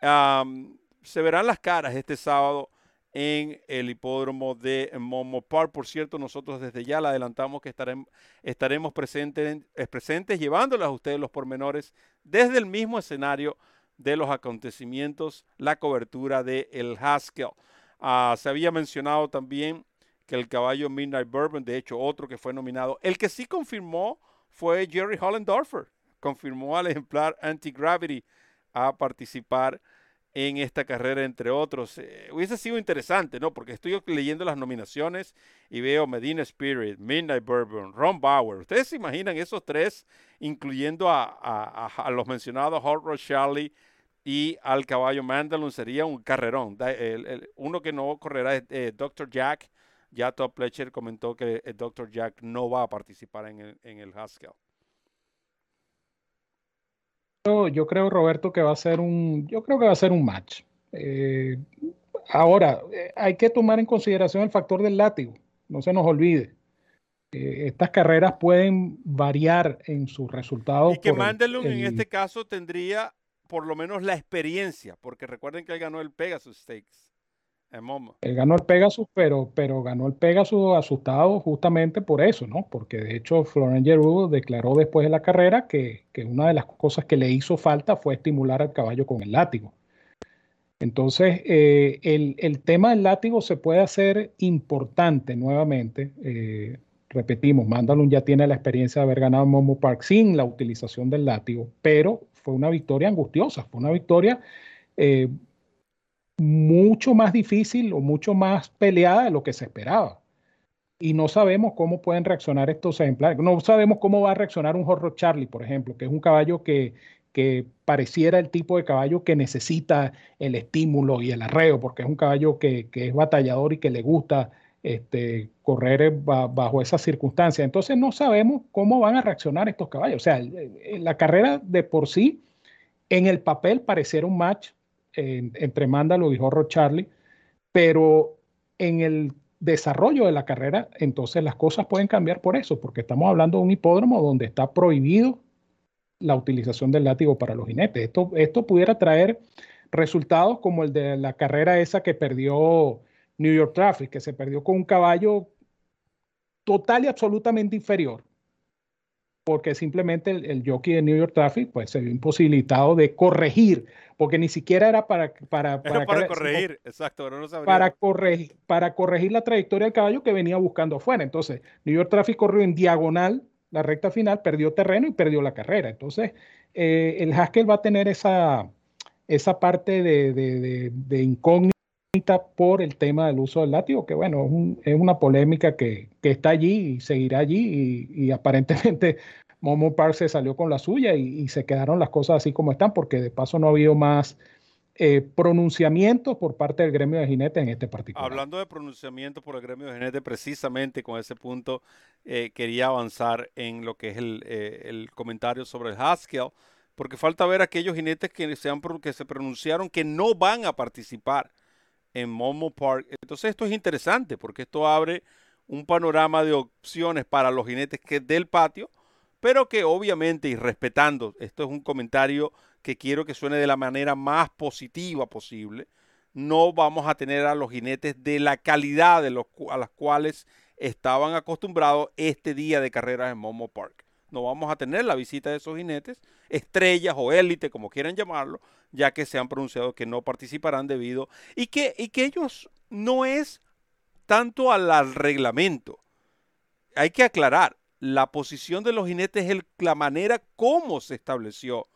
se verán las caras este sábado en el hipódromo de Momo Park. Por cierto, nosotros desde ya le adelantamos que estaremos, estaremos presentes, presentes llevándoles a ustedes los pormenores desde el mismo escenario de los acontecimientos, la cobertura de el Haskell. Ah, se había mencionado también que el caballo Midnight Bourbon, de hecho otro que fue nominado, el que sí confirmó fue Jerry Hollendorfer, confirmó al ejemplar Anti-Gravity a participar en esta carrera, entre otros. Eh, hubiese sido interesante, ¿no? Porque estoy leyendo las nominaciones y veo Medina Spirit, Midnight Bourbon, Ron Bauer. ¿Ustedes se imaginan esos tres, incluyendo a, los mencionados Hot Charlie y al caballo Mandalun? Sería un carrerón. uno que no correrá es eh, Dr. Jack. Ya Top Pletcher comentó que el Dr. Jack no va a participar en el, en el Haskell yo creo, Roberto, que va a ser un, yo creo que va a ser un match. Eh, ahora, eh, hay que tomar en consideración el factor del látigo, no se nos olvide. Eh, estas carreras pueden variar en sus resultados. Y que Mandelung en este caso tendría por lo menos la experiencia, porque recuerden que él ganó el Pegasus Stakes. Él ganó el Pegasus, pero, pero ganó el Pegasus asustado justamente por eso, ¿no? Porque de hecho Florent Geroux declaró después de la carrera que, una de las cosas que le hizo falta fue estimular al caballo con el látigo. Entonces, eh, el, tema del látigo se puede hacer importante nuevamente, eh, repetimos, Mandalun ya tiene la experiencia de haber ganado Momo Park sin la utilización del látigo, pero fue una victoria angustiosa, fue una victoria eh, mucho más difícil o mucho más peleada de lo que se esperaba. Y no sabemos cómo pueden reaccionar estos ejemplares. No sabemos cómo va a reaccionar un Horror Charlie, por ejemplo, que es un caballo que, que pareciera el tipo de caballo que necesita el estímulo y el arreo, porque es un caballo que, que es batallador y que le gusta este, correr bajo esas circunstancias. Entonces no sabemos cómo van a reaccionar estos caballos. O sea, la carrera de por sí, en el papel pareciera un match entre Mándalo y Charlie, pero en el desarrollo de la carrera, entonces las cosas pueden cambiar por eso, porque estamos hablando de un hipódromo donde está prohibido la utilización del látigo para los jinetes. Esto, esto pudiera traer resultados como el de la carrera esa que perdió New York Traffic, que se perdió con un caballo total y absolutamente inferior, porque simplemente el, jockey de New York Traffic pues se vio imposibilitado de corregir, porque ni siquiera era para para para, corregir, exacto, no para corregir para corregir la trayectoria del caballo que venía buscando afuera. Entonces, New York Traffic corrió en diagonal la recta final, perdió terreno y perdió la carrera. Entonces, eh, el Haskell va a tener esa, esa parte de, de, de incógnita por el tema del uso del látigo, que bueno, es, una polémica que, está allí y seguirá allí y, aparentemente (laughs) Momo Park se salió con la suya y, se quedaron las cosas así como están, porque de paso no ha habido más eh, pronunciamientos por parte del gremio de jinetes en este particular. Hablando de pronunciamiento por el gremio de jinetes, precisamente con ese punto eh, quería avanzar en lo que es el, eh, el comentario sobre el Haskell, porque falta ver aquellos jinetes que se, han, que se pronunciaron que no van a participar en Momo Park. Entonces esto es interesante porque esto abre un panorama de opciones para los jinetes que del patio, pero que obviamente y respetando, esto es un comentario que quiero que suene de la manera más positiva posible, no vamos a tener a los jinetes de la calidad de los, a las cuales estaban acostumbrados este día de carreras en Momo Park no vamos a tener la visita de esos jinetes, estrellas o élite, como quieran llamarlo, ya que se han pronunciado que no participarán debido y que, y que ellos no es tanto al, reglamento. Hay que aclarar, la posición de los jinetes es la manera como se estableció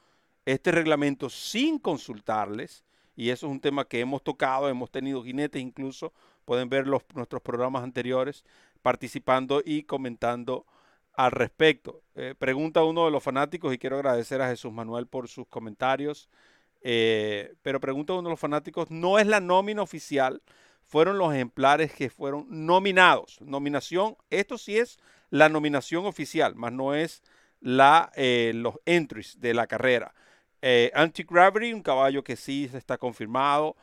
este reglamento sin consultarles, y eso es un tema que hemos tocado, hemos tenido jinetes incluso, pueden ver los, nuestros programas anteriores participando y comentando al respecto. Eh, pregunta uno de los fanáticos y quiero agradecer a Jesús Manuel por sus comentarios. Eh, pero pregunta uno de los fanáticos, no es la nómina oficial, fueron los ejemplares que fueron nominados. Nominación, esto sí es la nominación oficial, más no es la, eh, los entries de la carrera. Anti-Gravity, un caballo que sí está confirmado.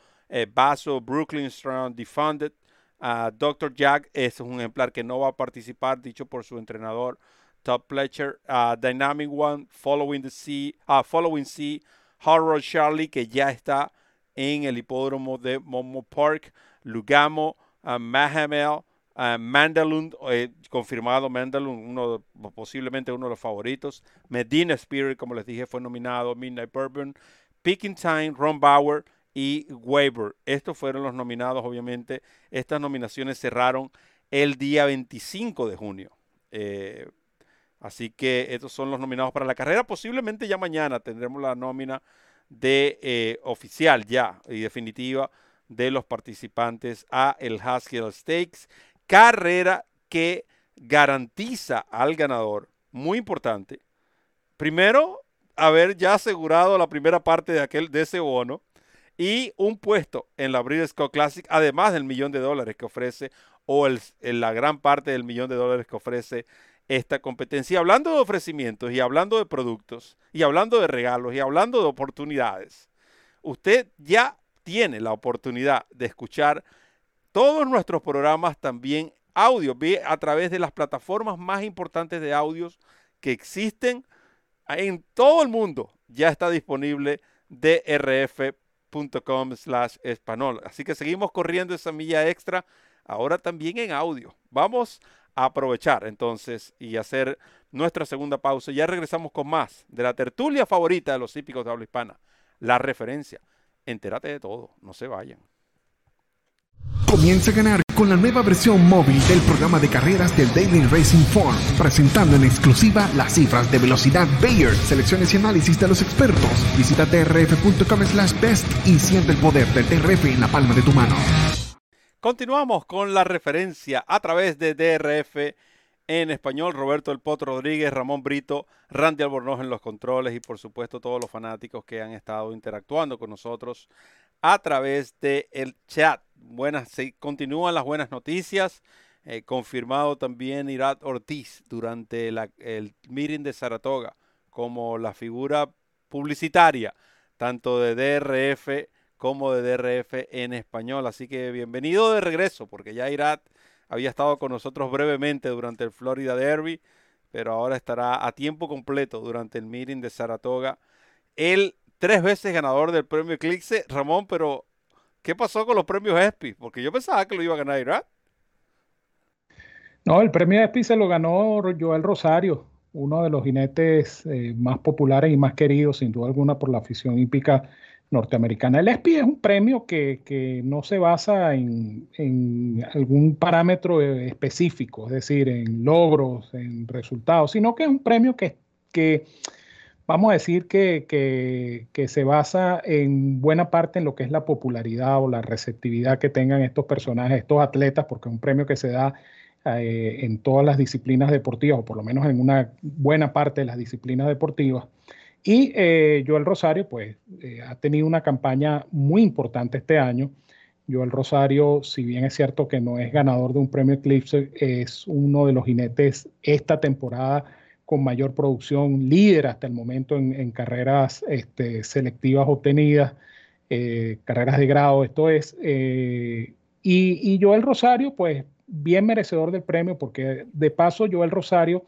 Basso, Brooklyn Strong, Defunded, Dr. Jack es un ejemplar que no va a participar, dicho por su entrenador Top Pletcher. Dynamic One, Following the Sea, uh, Following Sea, Horror Charlie, que ya está en el hipódromo de Momo Park. Lugamo, Mahamel, Mandalun, eh, confirmado Mandalun, uno posiblemente uno de los favoritos. Medina Spirit, como les dije, fue nominado. Midnight Bourbon, Picking Time, Ron Bauer y Weber. Estos fueron los nominados, obviamente. Estas nominaciones cerraron el día 25 de junio. Eh, así que estos son los nominados para la carrera. Posiblemente ya mañana tendremos la nómina de eh, oficial ya y definitiva de los participantes a el Haskell Stakes. Carrera que garantiza al ganador, muy importante, primero haber ya asegurado la primera parte de aquel de ese bono y un puesto en la Breeders' Cup Classic, además del millón de dólares que ofrece o el, la gran parte del millón de dólares que ofrece esta competencia. hablando de ofrecimientos y hablando de productos y hablando de regalos y hablando de oportunidades, usted ya tiene la oportunidad de escuchar todos nuestros programas también audio, a través de las plataformas más importantes de audios que existen en todo el mundo. Ya está disponible DRF com slash español. Así que seguimos corriendo esa milla extra, ahora también en audio. Vamos aprovechar entonces y hacer nuestra segunda pausa. Ya regresamos con más de la tertulia favorita de los hípicos de habla hispana, la referencia. Entérate de todo, no se vayan. Comienza a ganar con la nueva versión móvil del programa de carreras del Daily Racing Form, presentando en exclusiva las cifras de velocidad Bayer, selecciones y análisis de los expertos. Visita drf.com slash best y siente el poder del DRF en la palma de tu mano. Continuamos con la referencia a través de DRF en español, Roberto El Potro Rodríguez, Ramón Brito, Randy Albornoz en los controles y por supuesto todos los fanáticos que han estado interactuando con nosotros a través del el chat. Buenas, se continúan las buenas noticias. Eh, confirmado también Irat Ortiz durante el meeting de Saratoga como la figura publicitaria tanto de DRF como de DRF en español. Así que bienvenido de regreso, porque ya Irat había estado con nosotros brevemente durante el Florida Derby, pero ahora estará a tiempo completo durante el meeting de Saratoga. Él, tres veces ganador del premio Eclipse. Ramón, pero ¿qué pasó con los premios ESPI? Porque yo pensaba que lo iba a ganar Irat. No, el premio ESPI se lo ganó Joel Rosario, uno de los jinetes eh, más populares y más queridos, sin duda alguna, por la afición hípica norteamericana. El ESPI es un premio que, no se basa en, algún parámetro específico, es decir, en logros, en resultados, sino que es un premio que, que vamos a decir que, que, se basa en buena parte en lo que es la popularidad o la receptividad que tengan estos personajes, estos atletas, porque es un premio que se da eh, en todas las disciplinas deportivas, o por lo menos en una buena parte de las disciplinas deportivas. Y eh, Joel Rosario, pues, eh, ha tenido una campaña muy importante este año. Joel Rosario, si bien es cierto que no es ganador de un premio Eclipse, es uno de los jinetes esta temporada con mayor producción, líder hasta el momento en, carreras este, selectivas obtenidas, eh, carreras de grado, esto es. y, y Joel Rosario, pues, bien merecedor del premio, porque de paso Joel Rosario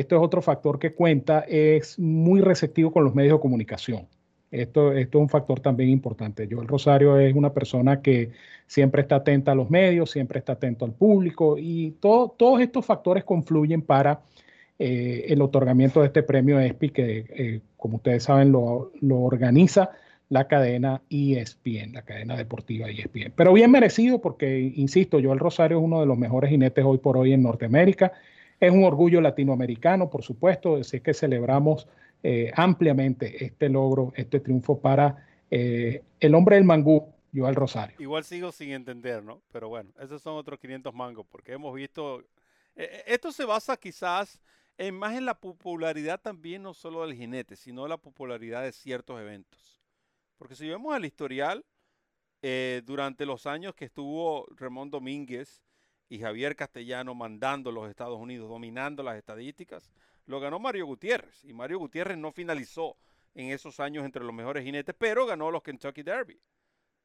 esto es otro factor que cuenta, es muy receptivo con los medios de comunicación. Esto, esto es un factor también importante. Yo, el Rosario, es una persona que siempre está atenta a los medios, siempre está atento al público y todos estos factores confluyen para eh, el otorgamiento de este premio ESPI que, eh, como ustedes saben, lo, lo, organiza la cadena ESPN, la cadena deportiva ESPN. Pero bien merecido porque, insisto, yo el Rosario es uno de los mejores jinetes hoy por hoy en Norteamérica. Es un orgullo latinoamericano, por supuesto, decir que celebramos eh, ampliamente este logro, este triunfo para eh, el hombre del mangú, Joel Rosario. Igual sigo sin entender, ¿no? Pero bueno, esos son otros 500 mangos, porque hemos visto, eh, esto se basa quizás en más en la popularidad también, no solo del jinete, sino la popularidad de ciertos eventos. Porque si vemos el historial, durante los años que estuvo Ramón Domínguez y Javier Castellano mandando los Estados Unidos, dominando las estadísticas, lo ganó Mario Gutiérrez. Y Mario Gutiérrez no finalizó en esos años entre los mejores jinetes, pero ganó los Kentucky Derby.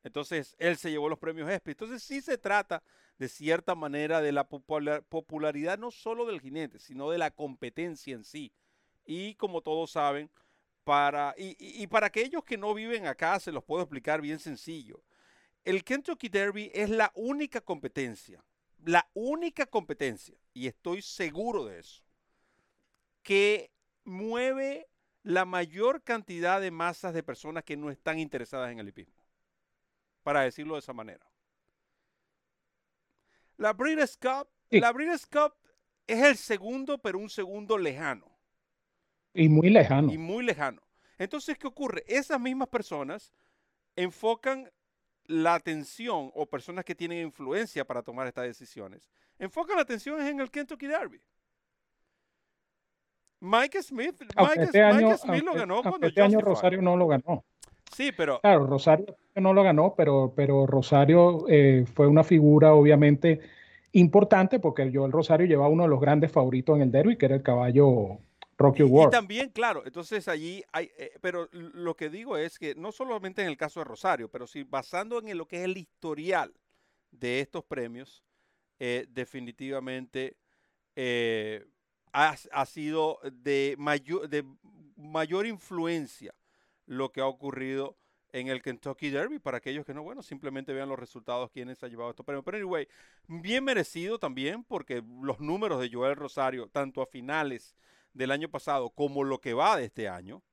Entonces, él se llevó los premios ESPY. Entonces, sí se trata de cierta manera de la popularidad no solo del jinete, sino de la competencia en sí. Y como todos saben, para, y, y para aquellos que no viven acá, se los puedo explicar bien sencillo. El Kentucky Derby es la única competencia la única competencia, y estoy seguro de eso, que mueve la mayor cantidad de masas de personas que no están interesadas en el hipismo. Para decirlo de esa manera. La Breeders' Cup, la Breeders' Cup es el segundo, pero un segundo lejano. Y muy lejano. Y muy lejano. Entonces, ¿qué ocurre? Esas mismas personas enfocan la atención o personas que tienen influencia para tomar estas decisiones enfocan la atención en el Kentucky Derby. Mike Smith, Mike, este Smith lo ganó cuando este año Rosario no lo ganó. Sí, pero claro, Rosario no lo ganó, pero pero Rosario eh, fue una figura obviamente importante porque yo el Rosario llevaba uno de los grandes favoritos en el derby, que era el caballo y, también, claro, entonces allí hay, eh, pero lo que digo es que no solamente en el caso de Rosario, pero sí basando en lo que es el historial de estos premios, eh, definitivamente eh, ha, sido de mayor, de mayor influencia lo que ha ocurrido en el Kentucky Derby. Para aquellos que no, bueno, simplemente vean los resultados, quienes han llevado estos premios. Pero anyway, bien merecido también porque los números de Joel Rosario, tanto a finales del año pasado como lo que va de este año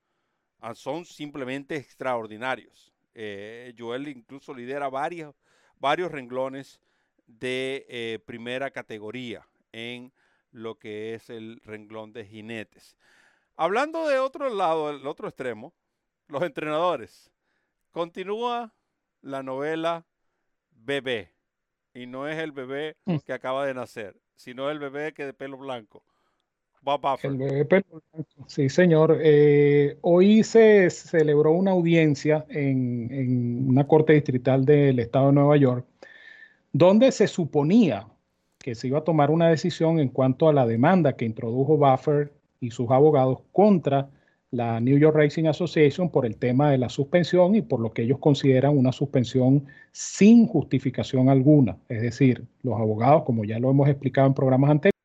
ah, son simplemente extraordinarios. Eh, Joel incluso lidera varios, varios renglones de eh, primera categoría en lo que es el renglón de jinetes. Hablando de otro lado, el otro extremo, los entrenadores. Continúa la novela Bebé. Y no es el bebé mm. que acaba de nacer, sino el bebé que de pelo blanco. Sí, señor. Eh, hoy se celebró una audiencia en, en una corte distrital del estado de Nueva York, donde se suponía que se iba a tomar una decisión en cuanto a la demanda que introdujo Buffer y sus abogados contra la New York Racing Association por el tema de la suspensión y por lo que ellos consideran una suspensión sin justificación alguna. Es decir, los abogados, como ya lo hemos explicado en programas anteriores,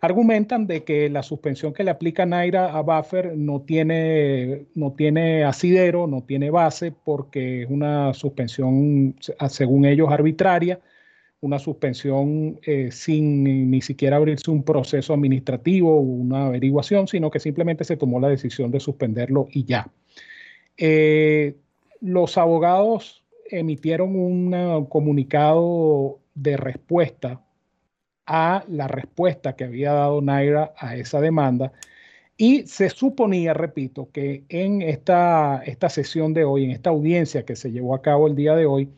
argumentan de que la suspensión que le aplica Naira a Buffer no tiene, no tiene asidero, no tiene base, porque es una suspensión, según ellos, arbitraria una suspensión eh, sin ni siquiera abrirse un proceso administrativo o una averiguación, sino que simplemente se tomó la decisión de suspenderlo y ya. Eh, los abogados emitieron un comunicado de respuesta a la respuesta que había dado Naira a esa demanda. Y se suponía, repito, que en esta, esta sesión de hoy, en esta audiencia que se llevó a cabo el día de hoy,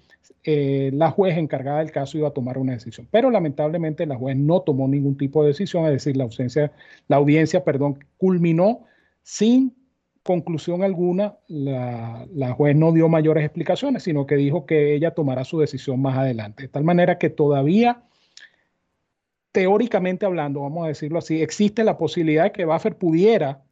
eh, la juez encargada del caso iba a tomar una decisión. Pero lamentablemente la juez no tomó ningún tipo de decisión, es decir, la, ausencia, la audiencia perdón, culminó sin conclusión alguna. La, la, juez no dio mayores explicaciones, sino que dijo que ella tomará su decisión más adelante. De tal manera que todavía, teóricamente hablando, vamos a decirlo así, existe la posibilidad de que Buffer pudiera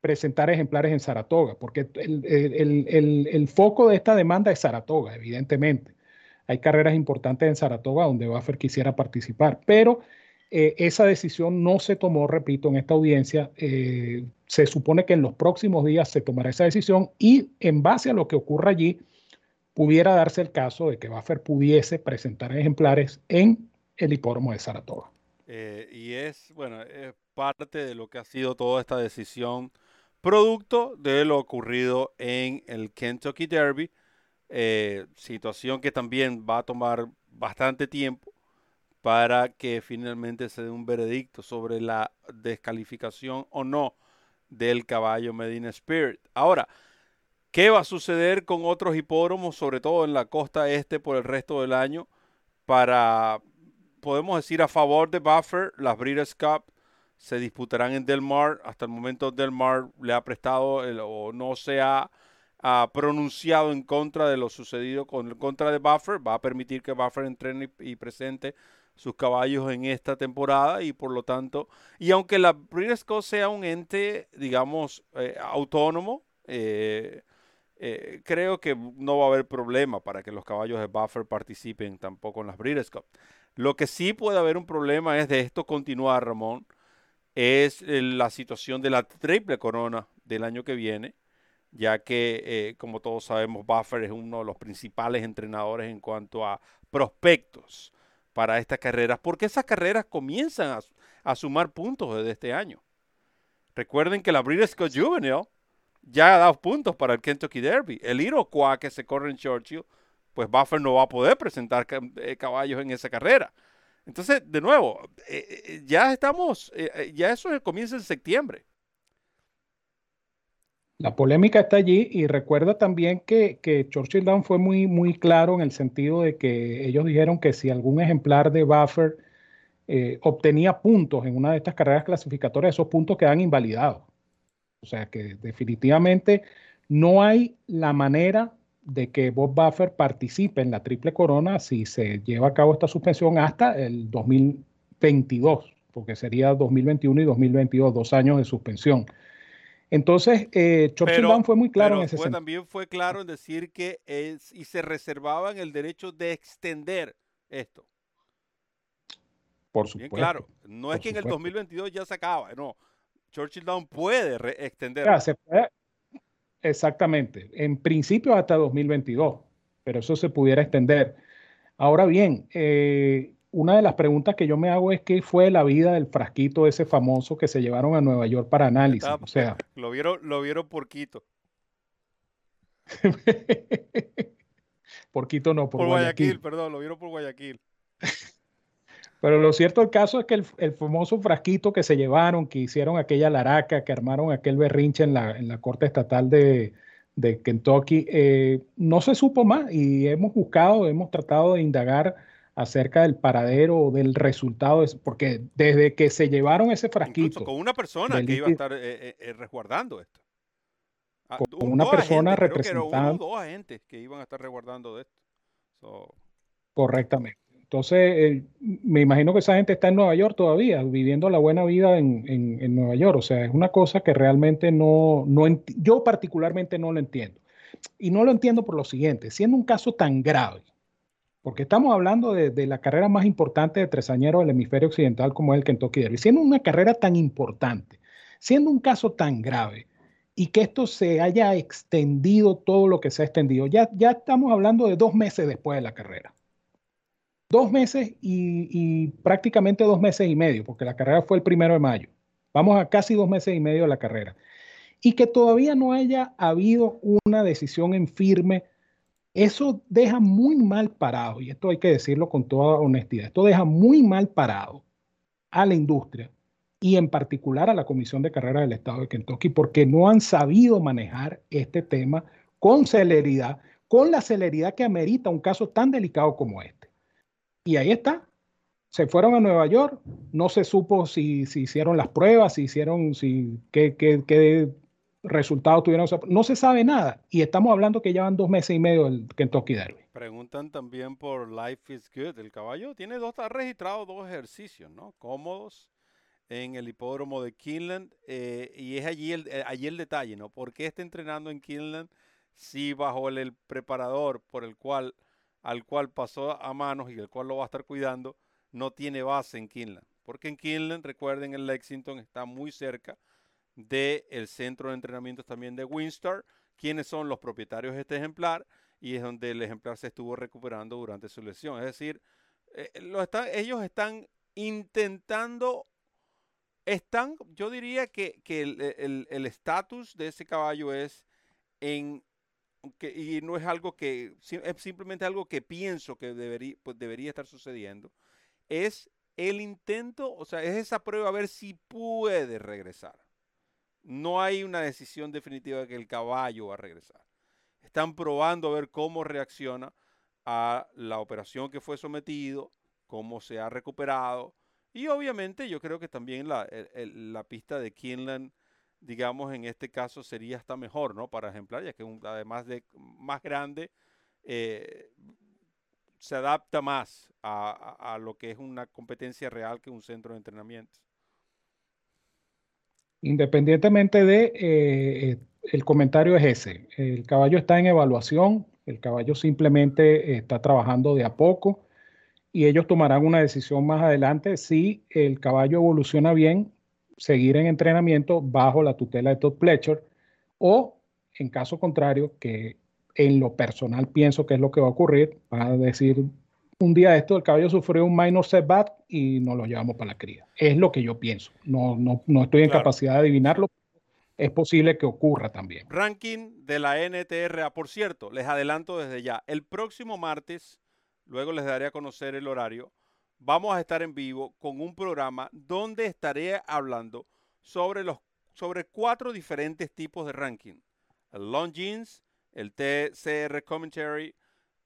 presentar ejemplares en Saratoga, porque el, foco de esta demanda es Saratoga, evidentemente. Hay carreras importantes en Saratoga donde Buffer quisiera participar, pero eh, esa decisión no se tomó, repito, en esta audiencia. Eh, se supone que en los próximos días se tomará esa decisión y en base a lo que ocurra allí, pudiera darse el caso de que Buffer pudiese presentar ejemplares en el hipódromo de Saratoga. Eh, y es, bueno, es parte de lo que ha sido toda esta decisión, producto de lo ocurrido en el Kentucky Derby, eh, situación que también va a tomar bastante tiempo para que finalmente se dé un veredicto sobre la descalificación o no del caballo Medina Spirit. Ahora, ¿qué va a suceder con otros hipódromos, sobre todo en la costa este por el resto del año? Para, podemos decir, a favor de Buffer, las Breeders' Cup se disputarán en Del Mar. Hasta el momento Del Mar le ha prestado o no se ha pronunciado en contra de lo sucedido con contra de Buffer, va a permitir que Buffer entrene y, presente sus caballos en esta temporada y por lo tanto, y aunque la Breeders' sea un ente, digamos, eh, autónomo, eh, eh, creo que no va a haber problema para que los caballos de Buffer participen tampoco en las Breeders' Cup. Lo que sí puede haber un problema es de esto continuar, Ramón, es la situación de la triple corona del año que viene ya que, eh, como todos sabemos, Buffer es uno de los principales entrenadores en cuanto a prospectos para estas carreras, porque esas carreras comienzan a, sumar puntos desde este año. Recuerden que la Breeders' Cup Juvenile ya ha dado puntos para el Kentucky Derby. El Iroquois que se corre en Churchill, pues Buffer no va a poder presentar eh, caballos en esa carrera. Entonces, de nuevo, eh, ya estamos, ya eso comienza en septiembre. La polémica está allí y recuerda también que, Churchill Down fue muy, muy claro en el sentido de que ellos dijeron que si algún ejemplar de Buffer eh, obtenía puntos en una de estas carreras clasificatorias, esos puntos quedan invalidados. O sea que definitivamente no hay la manera de que Bob Buffer participe en la triple corona si se lleva a cabo esta suspensión hasta el 2022, porque sería 2021 y 2022, dos años de suspensión. Entonces, eh, Churchill fue muy claro en ese sentido. También fue claro en decir que es, y se reservaban el derecho de extender esto. Por supuesto. claro, no es que en el 2022 ya se acaba, no. Churchill Down puede extender. Exactamente. En principio hasta 2022, pero eso se pudiera extender. Ahora bien, eh, una de las preguntas que yo me hago es qué fue la vida del frasquito ese famoso que se llevaron a Nueva York para análisis. o sea, lo vieron, lo vieron por Quito. (laughs) por Quito no, por, Guayaquil. Perdón, lo vieron por Guayaquil. (laughs) Pero lo cierto del caso es que el, famoso frasquito que se llevaron, que hicieron aquella laraca, que armaron aquel berrinche en la, en la Corte Estatal de, de Kentucky, eh, no se supo más y hemos buscado, hemos tratado de indagar acerca del paradero o del resultado, porque desde que se llevaron ese frasquito... con una persona que iba a estar eh, eh, resguardando esto. Ah, con una persona representando... dos agentes que iban a estar resguardando de esto. Correctamente. Entonces, me imagino que esa gente está en Nueva York todavía, viviendo la buena vida en, en, Nueva York. O sea, es una cosa que realmente no, no yo particularmente no lo entiendo. Y no lo entiendo por lo siguiente, siendo un caso tan grave, porque estamos hablando de, de la carrera más importante de tresañeros del hemisferio occidental como es el Kentucky Derby, siendo una carrera tan importante, siendo un caso tan grave, y que esto se haya extendido todo lo que se ha extendido. Ya, ya estamos hablando de dos meses después de la carrera dos meses y, prácticamente dos meses y medio, porque la carrera fue el primero de mayo. Vamos a casi dos meses y medio de la carrera. Y que todavía no haya habido una decisión en firme, eso deja muy mal parado, y esto hay que decirlo con toda honestidad, esto deja muy mal parado a la industria y en particular a la Comisión de Carrera del Estado de Kentucky, porque no han sabido manejar este tema con celeridad, con la celeridad que amerita un caso tan delicado como este. Y ahí está. Se fueron a Nueva York, no se supo si, si hicieron las pruebas, si hicieron, si, qué, resultados tuvieron. No se sabe nada. Y estamos hablando que llevan dos meses y medio del Kentucky Derby. Preguntan también por Life is Good. El caballo tiene dos, ha registrado dos ejercicios, ¿no? Cómodos en el hipódromo de Kinland. Eh, y es allí el, eh, allí el detalle, ¿no? ¿Por qué está entrenando en Kinland si bajo el preparador por el cual al cual pasó a manos y el cual lo va a estar cuidando, no tiene base en Kinland. Porque en Kinland, recuerden, el Lexington está muy cerca del centro de entrenamiento también de Winstar, quienes son los propietarios de este ejemplar y es donde el ejemplar se estuvo recuperando durante su lesión. Es decir, eh, ellos están intentando, están, yo diría que, el estatus de ese caballo es en y no es algo que, es simplemente algo que pienso que debería, pues debería estar sucediendo, es el intento, o sea, es esa prueba a ver si puede regresar. No hay una decisión definitiva de que el caballo va a regresar. Están probando a ver cómo reacciona a la operación que fue sometido, cómo se ha recuperado. Y obviamente yo creo que también la, la pista de Kinland digamos, en este caso sería hasta mejor, ¿no? Para ejemplar, ya que además de más grande, eh, se adapta más a, lo que es una competencia real que un centro de entrenamiento. Independientemente de, eh, el comentario es ese, el caballo está en evaluación, el caballo simplemente está trabajando de a poco y ellos tomarán una decisión más adelante si el caballo evoluciona bien seguir en entrenamiento bajo la tutela de Todd Pletcher o en caso contrario, que en lo personal pienso que es lo que va a ocurrir, van a decir un día esto el caballo sufrió un minor setback y nos lo llevamos para la cría. Es lo que yo pienso. No, no, no estoy en capacidad de adivinarlo. Es posible que ocurra también. Ranking de la NTRA. Por cierto, les adelanto desde ya. El próximo martes, luego les daré a conocer el horario, vamos a estar en vivo con un programa donde estaré hablando sobre los sobre cuatro diferentes tipos de ranking. El Longines, el TCR Commentary,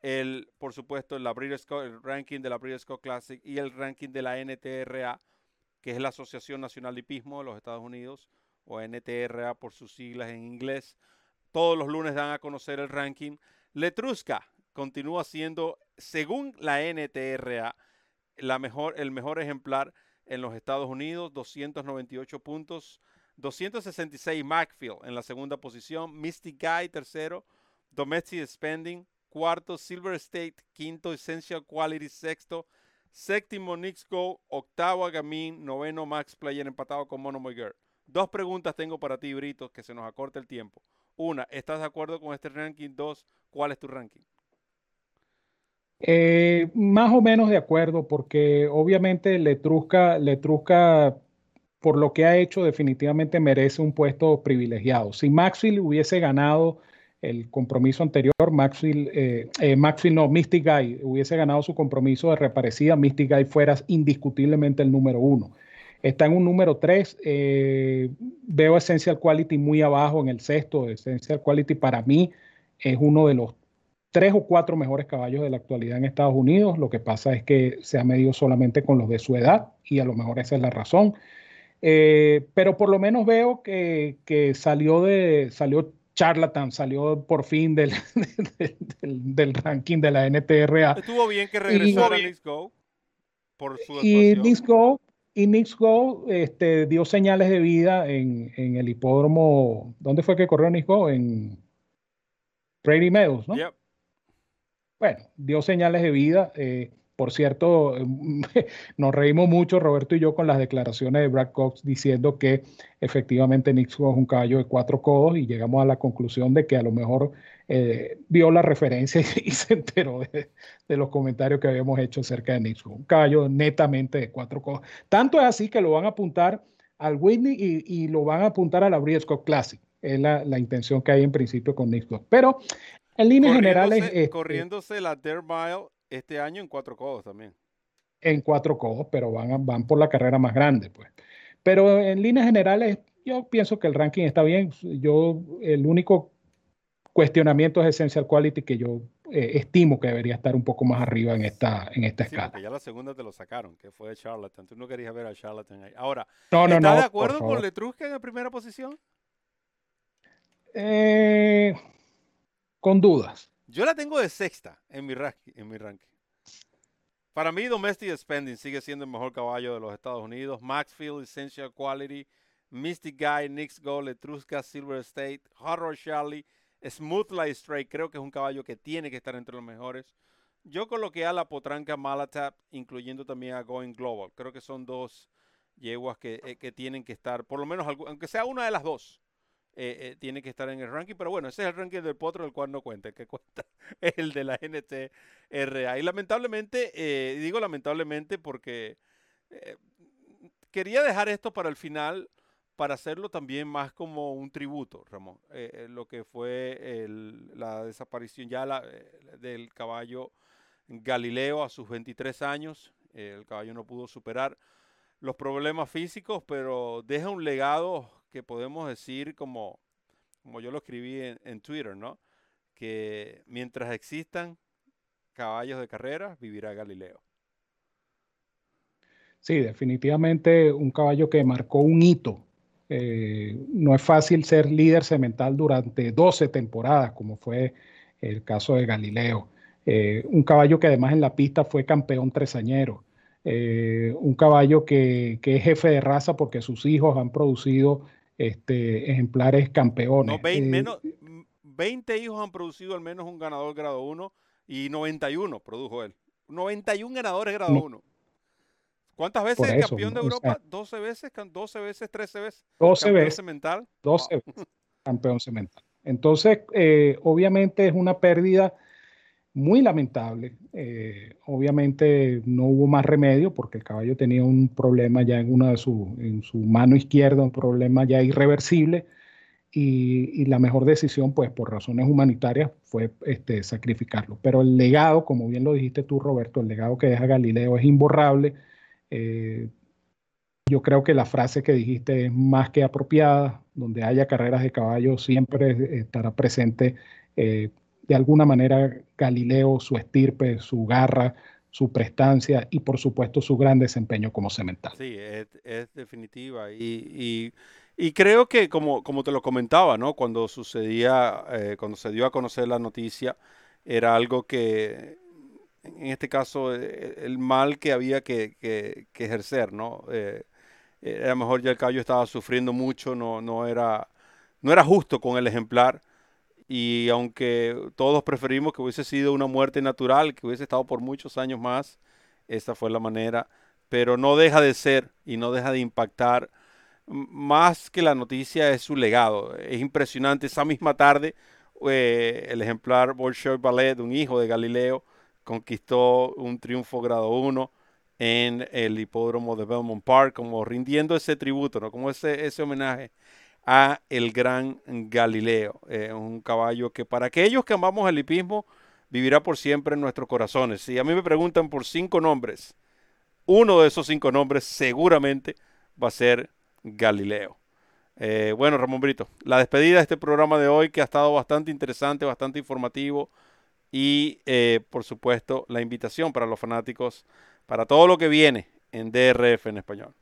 el, por supuesto, el, el ranking de la Breeders' Classic y el ranking de la NTRA, que es la Asociación Nacional de Hipismo de los Estados Unidos, o NTRA por sus siglas en inglés. Todos los lunes dan a conocer el ranking. Letrusca continúa siendo, según la NTRA, la mejor, el mejor ejemplar en los Estados Unidos, 298 puntos. 266 Macfield en la segunda posición, Misty Guy tercero, Domestic Spending cuarto, Silver State quinto, Essential Quality sexto, séptimo Knicks Go, octavo Agamin, noveno Max Player empatado con Mono Girl. Dos preguntas tengo para ti, Brito, que se nos acorta el tiempo. Una, ¿estás de acuerdo con este ranking? Dos, ¿cuál es tu ranking? Eh, más o menos de acuerdo, porque obviamente Letrusca, Letrusca, por lo que ha hecho, definitivamente merece un puesto privilegiado. Si Maxfield hubiese ganado el compromiso anterior, Maxfield, eh, eh, no, Mystic Guy hubiese ganado su compromiso de reparecida, Mystic Guy fuera indiscutiblemente el número uno. Está en un número tres, eh, veo Essential Quality muy abajo en el sexto, Essential Quality para mí es uno de los tres o cuatro mejores caballos de la actualidad en Estados Unidos. Lo que pasa es que se ha medido solamente con los de su edad y a lo mejor esa es la razón. pero por lo menos veo que, que salió de salió Charlatan salió por fin del, (laughs) del, ranking de la NTRA. Estuvo bien que regresara a Go por su Y Nix Go, y Go este, dio señales de vida en, en, el hipódromo. ¿Dónde fue que corrió Nix Go? En Prairie Meadows, ¿no? Bueno, dio señales de vida. Eh, por cierto, (laughs) nos reímos mucho, Roberto y yo, con las declaraciones de Brad Cox diciendo que efectivamente Nixon es un caballo de cuatro codos y llegamos a la conclusión de que a lo mejor eh, vio la referencia (laughs) y, se enteró de, los comentarios que habíamos hecho acerca de Nixon. Un caballo netamente de cuatro codos. Tanto es así que lo van a apuntar al Whitney y, lo van a apuntar a la Briscoe Classic. Es la, intención que hay en principio con Nixon. Pero en líneas generales. Este, corriéndose la Dare Mile este año en cuatro codos también. En cuatro codos, pero van, van por la carrera más grande, pues. Pero en líneas generales, yo pienso que el ranking está bien. Yo, el único cuestionamiento es Essential Quality que yo eh, estimo que debería estar un poco más arriba en esta, en esta escala. ya la segunda te lo sacaron, que fue Charlatan. Tú no querías ver a Charlatan ahí. Ahora, no, no, ¿estás de acuerdo con Letrusca en la primera posición? Eh, con dudas. Yo la tengo de sexta en mi, ranking. Para mí, Domestic Spending sigue siendo el mejor caballo de los Estados Unidos. Maxfield, Essential Quality, Mystic Guy, Knicks Gold, Etrusca, Silver State, Horror Charlie, Smooth Light Straight. Creo que es un caballo que tiene que estar entre los mejores. Yo coloqué a la potranca Malatap, incluyendo también a Going Global. Creo que son dos yeguas que, eh, que tienen que estar, por lo menos, aunque sea una de las dos, eh, eh, tiene que estar en el ranking. Pero bueno, ese es el ranking del potro, el cual no cuenta. El que (laughs) cuenta es el de la NTRA. Y lamentablemente, eh, digo lamentablemente porque quería dejar esto para el final para hacerlo también más como un tributo, Ramón. lo que fue la desaparición ya del caballo Galileo a sus 23 años. el caballo no pudo superar los problemas físicos, pero deja un legado que podemos decir como, como yo lo escribí en, Twitter, ¿no? Que mientras existan caballos de carrera, vivirá Galileo. Sí, definitivamente un caballo que marcó un hito. Eh, no es fácil ser líder semental durante 12 temporadas, como fue el caso de Galileo. Eh, un caballo que además en la pista fue campeón tresañero. Eh, un caballo que, que, es jefe de raza porque sus hijos han producido este, ejemplares campeones. No, 20, eh, menos, 20 hijos han producido al menos un ganador grado 1 y 91 produjo él. 91 ganadores grado 1. ¿Cuántas veces es campeón de Europa? 12 veces, 12 veces, 13 veces. 12 campeón veces. Cemental. 12 veces campeón cemental. Entonces, eh, obviamente es una pérdida muy lamentable. Eh, obviamente no hubo más remedio porque el caballo tenía un problema ya en una de su, en su mano izquierda, un problema ya irreversible. Y, la mejor decisión, pues por razones humanitarias, fue este, sacrificarlo. Pero el legado, como bien lo dijiste tú, Roberto, el legado que deja Galileo es imborrable. Eh, yo creo que la frase que dijiste es más que apropiada. Donde haya carreras de caballo, siempre estará presente eh, de alguna manera Galileo, su estirpe, su garra, su prestancia y por supuesto su gran desempeño como cemental. Sí, es, definitiva. Y, creo que como, como te lo comentaba, ¿no? Cuando sucedía, eh, cuando se dio a conocer la noticia, era algo que, en este caso, eh, el mal que había que, ejercer, ¿no? Eh, a lo mejor ya el caballo estaba sufriendo mucho, no, no, era, no era justo con el ejemplar y aunque todos preferimos que hubiese sido una muerte natural, que hubiese estado por muchos años más, esa fue la manera, pero no deja de ser y no deja de impactar. Más que la noticia es su legado. Es impresionante. Esa misma tarde, eh, el ejemplar Bolshoi Ballet, un hijo de Galileo, conquistó un triunfo grado 1 en el hipódromo de Belmont Park, como rindiendo ese tributo, ¿no? como ese, ese homenaje a el gran Galileo. Eh, un caballo que para aquellos que amamos el hipismo vivirá por siempre en nuestros corazones. Si a mí me preguntan por cinco nombres, uno de esos cinco nombres seguramente va a ser Galileo. Eh, bueno, Ramón Brito, la despedida de este programa de hoy que ha estado bastante interesante, bastante informativo y eh, por supuesto la invitación para los fanáticos, para todo lo que viene en DRF en español.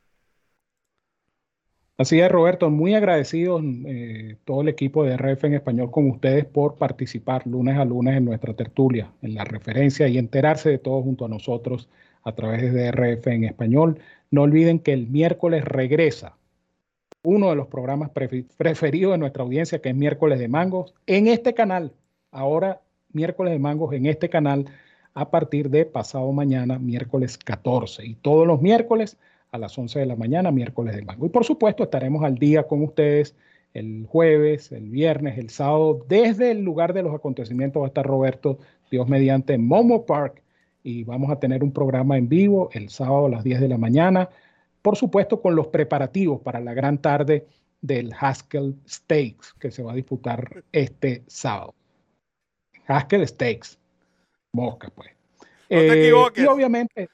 Así es, Roberto, muy agradecido eh, todo el equipo de DRF en español con ustedes por participar lunes a lunes en nuestra tertulia, en la referencia y enterarse de todo junto a nosotros a través de DRF en español. No olviden que el miércoles regresa uno de los programas preferidos de nuestra audiencia, que es Miércoles de Mangos, en este canal. Ahora, Miércoles de Mangos en este canal a partir de pasado mañana, miércoles 14. Y todos los miércoles a las 11 de la mañana, miércoles de Mango. Y por supuesto, estaremos al día con ustedes el jueves, el viernes, el sábado. Desde el lugar de los acontecimientos va a estar Roberto, Dios mediante, Momo Park. Y vamos a tener un programa en vivo el sábado a las 10 de la mañana por supuesto con los preparativos para la gran tarde del Haskell Stakes que se va a disputar este sábado. Haskell Stakes, mosca pues. No te eh. Y obviamente,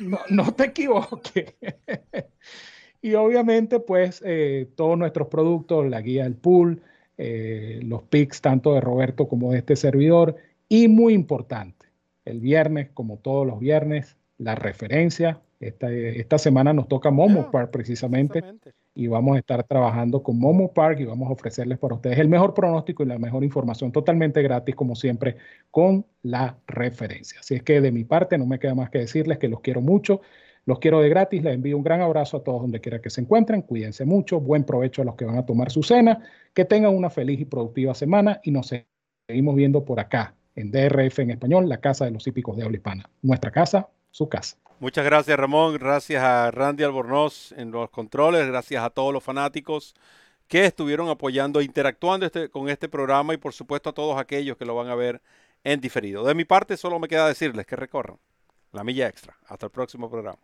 no, te equivoques. y obviamente, pues, eh, todos nuestros productos, la guía del pool, eh, los picks tanto de Roberto como de este servidor. Y muy importante, el viernes, como todos los viernes, la referencia esta, semana nos toca Momo Park precisamente y vamos a estar trabajando con Momo Park y vamos a ofrecerles para ustedes el mejor pronóstico y la mejor información totalmente gratis como siempre con la referencia. Así es que de mi parte no me queda más que decirles que los quiero mucho, los quiero de gratis, les envío un gran abrazo a todos donde quiera que se encuentren, cuídense mucho, buen provecho a los que van a tomar su cena, que tengan una feliz y productiva semana y nos seguimos viendo por acá en DRF en español, la casa de los hípicos de habla hispana. Nuestra casa, su casa. Muchas gracias Ramón, gracias a Randy Albornoz en los controles, gracias a todos los fanáticos que estuvieron apoyando, interactuando este, con este programa y por supuesto a todos aquellos que lo van a ver en diferido. De mi parte solo me queda decirles que recorran la milla extra. Hasta el próximo programa.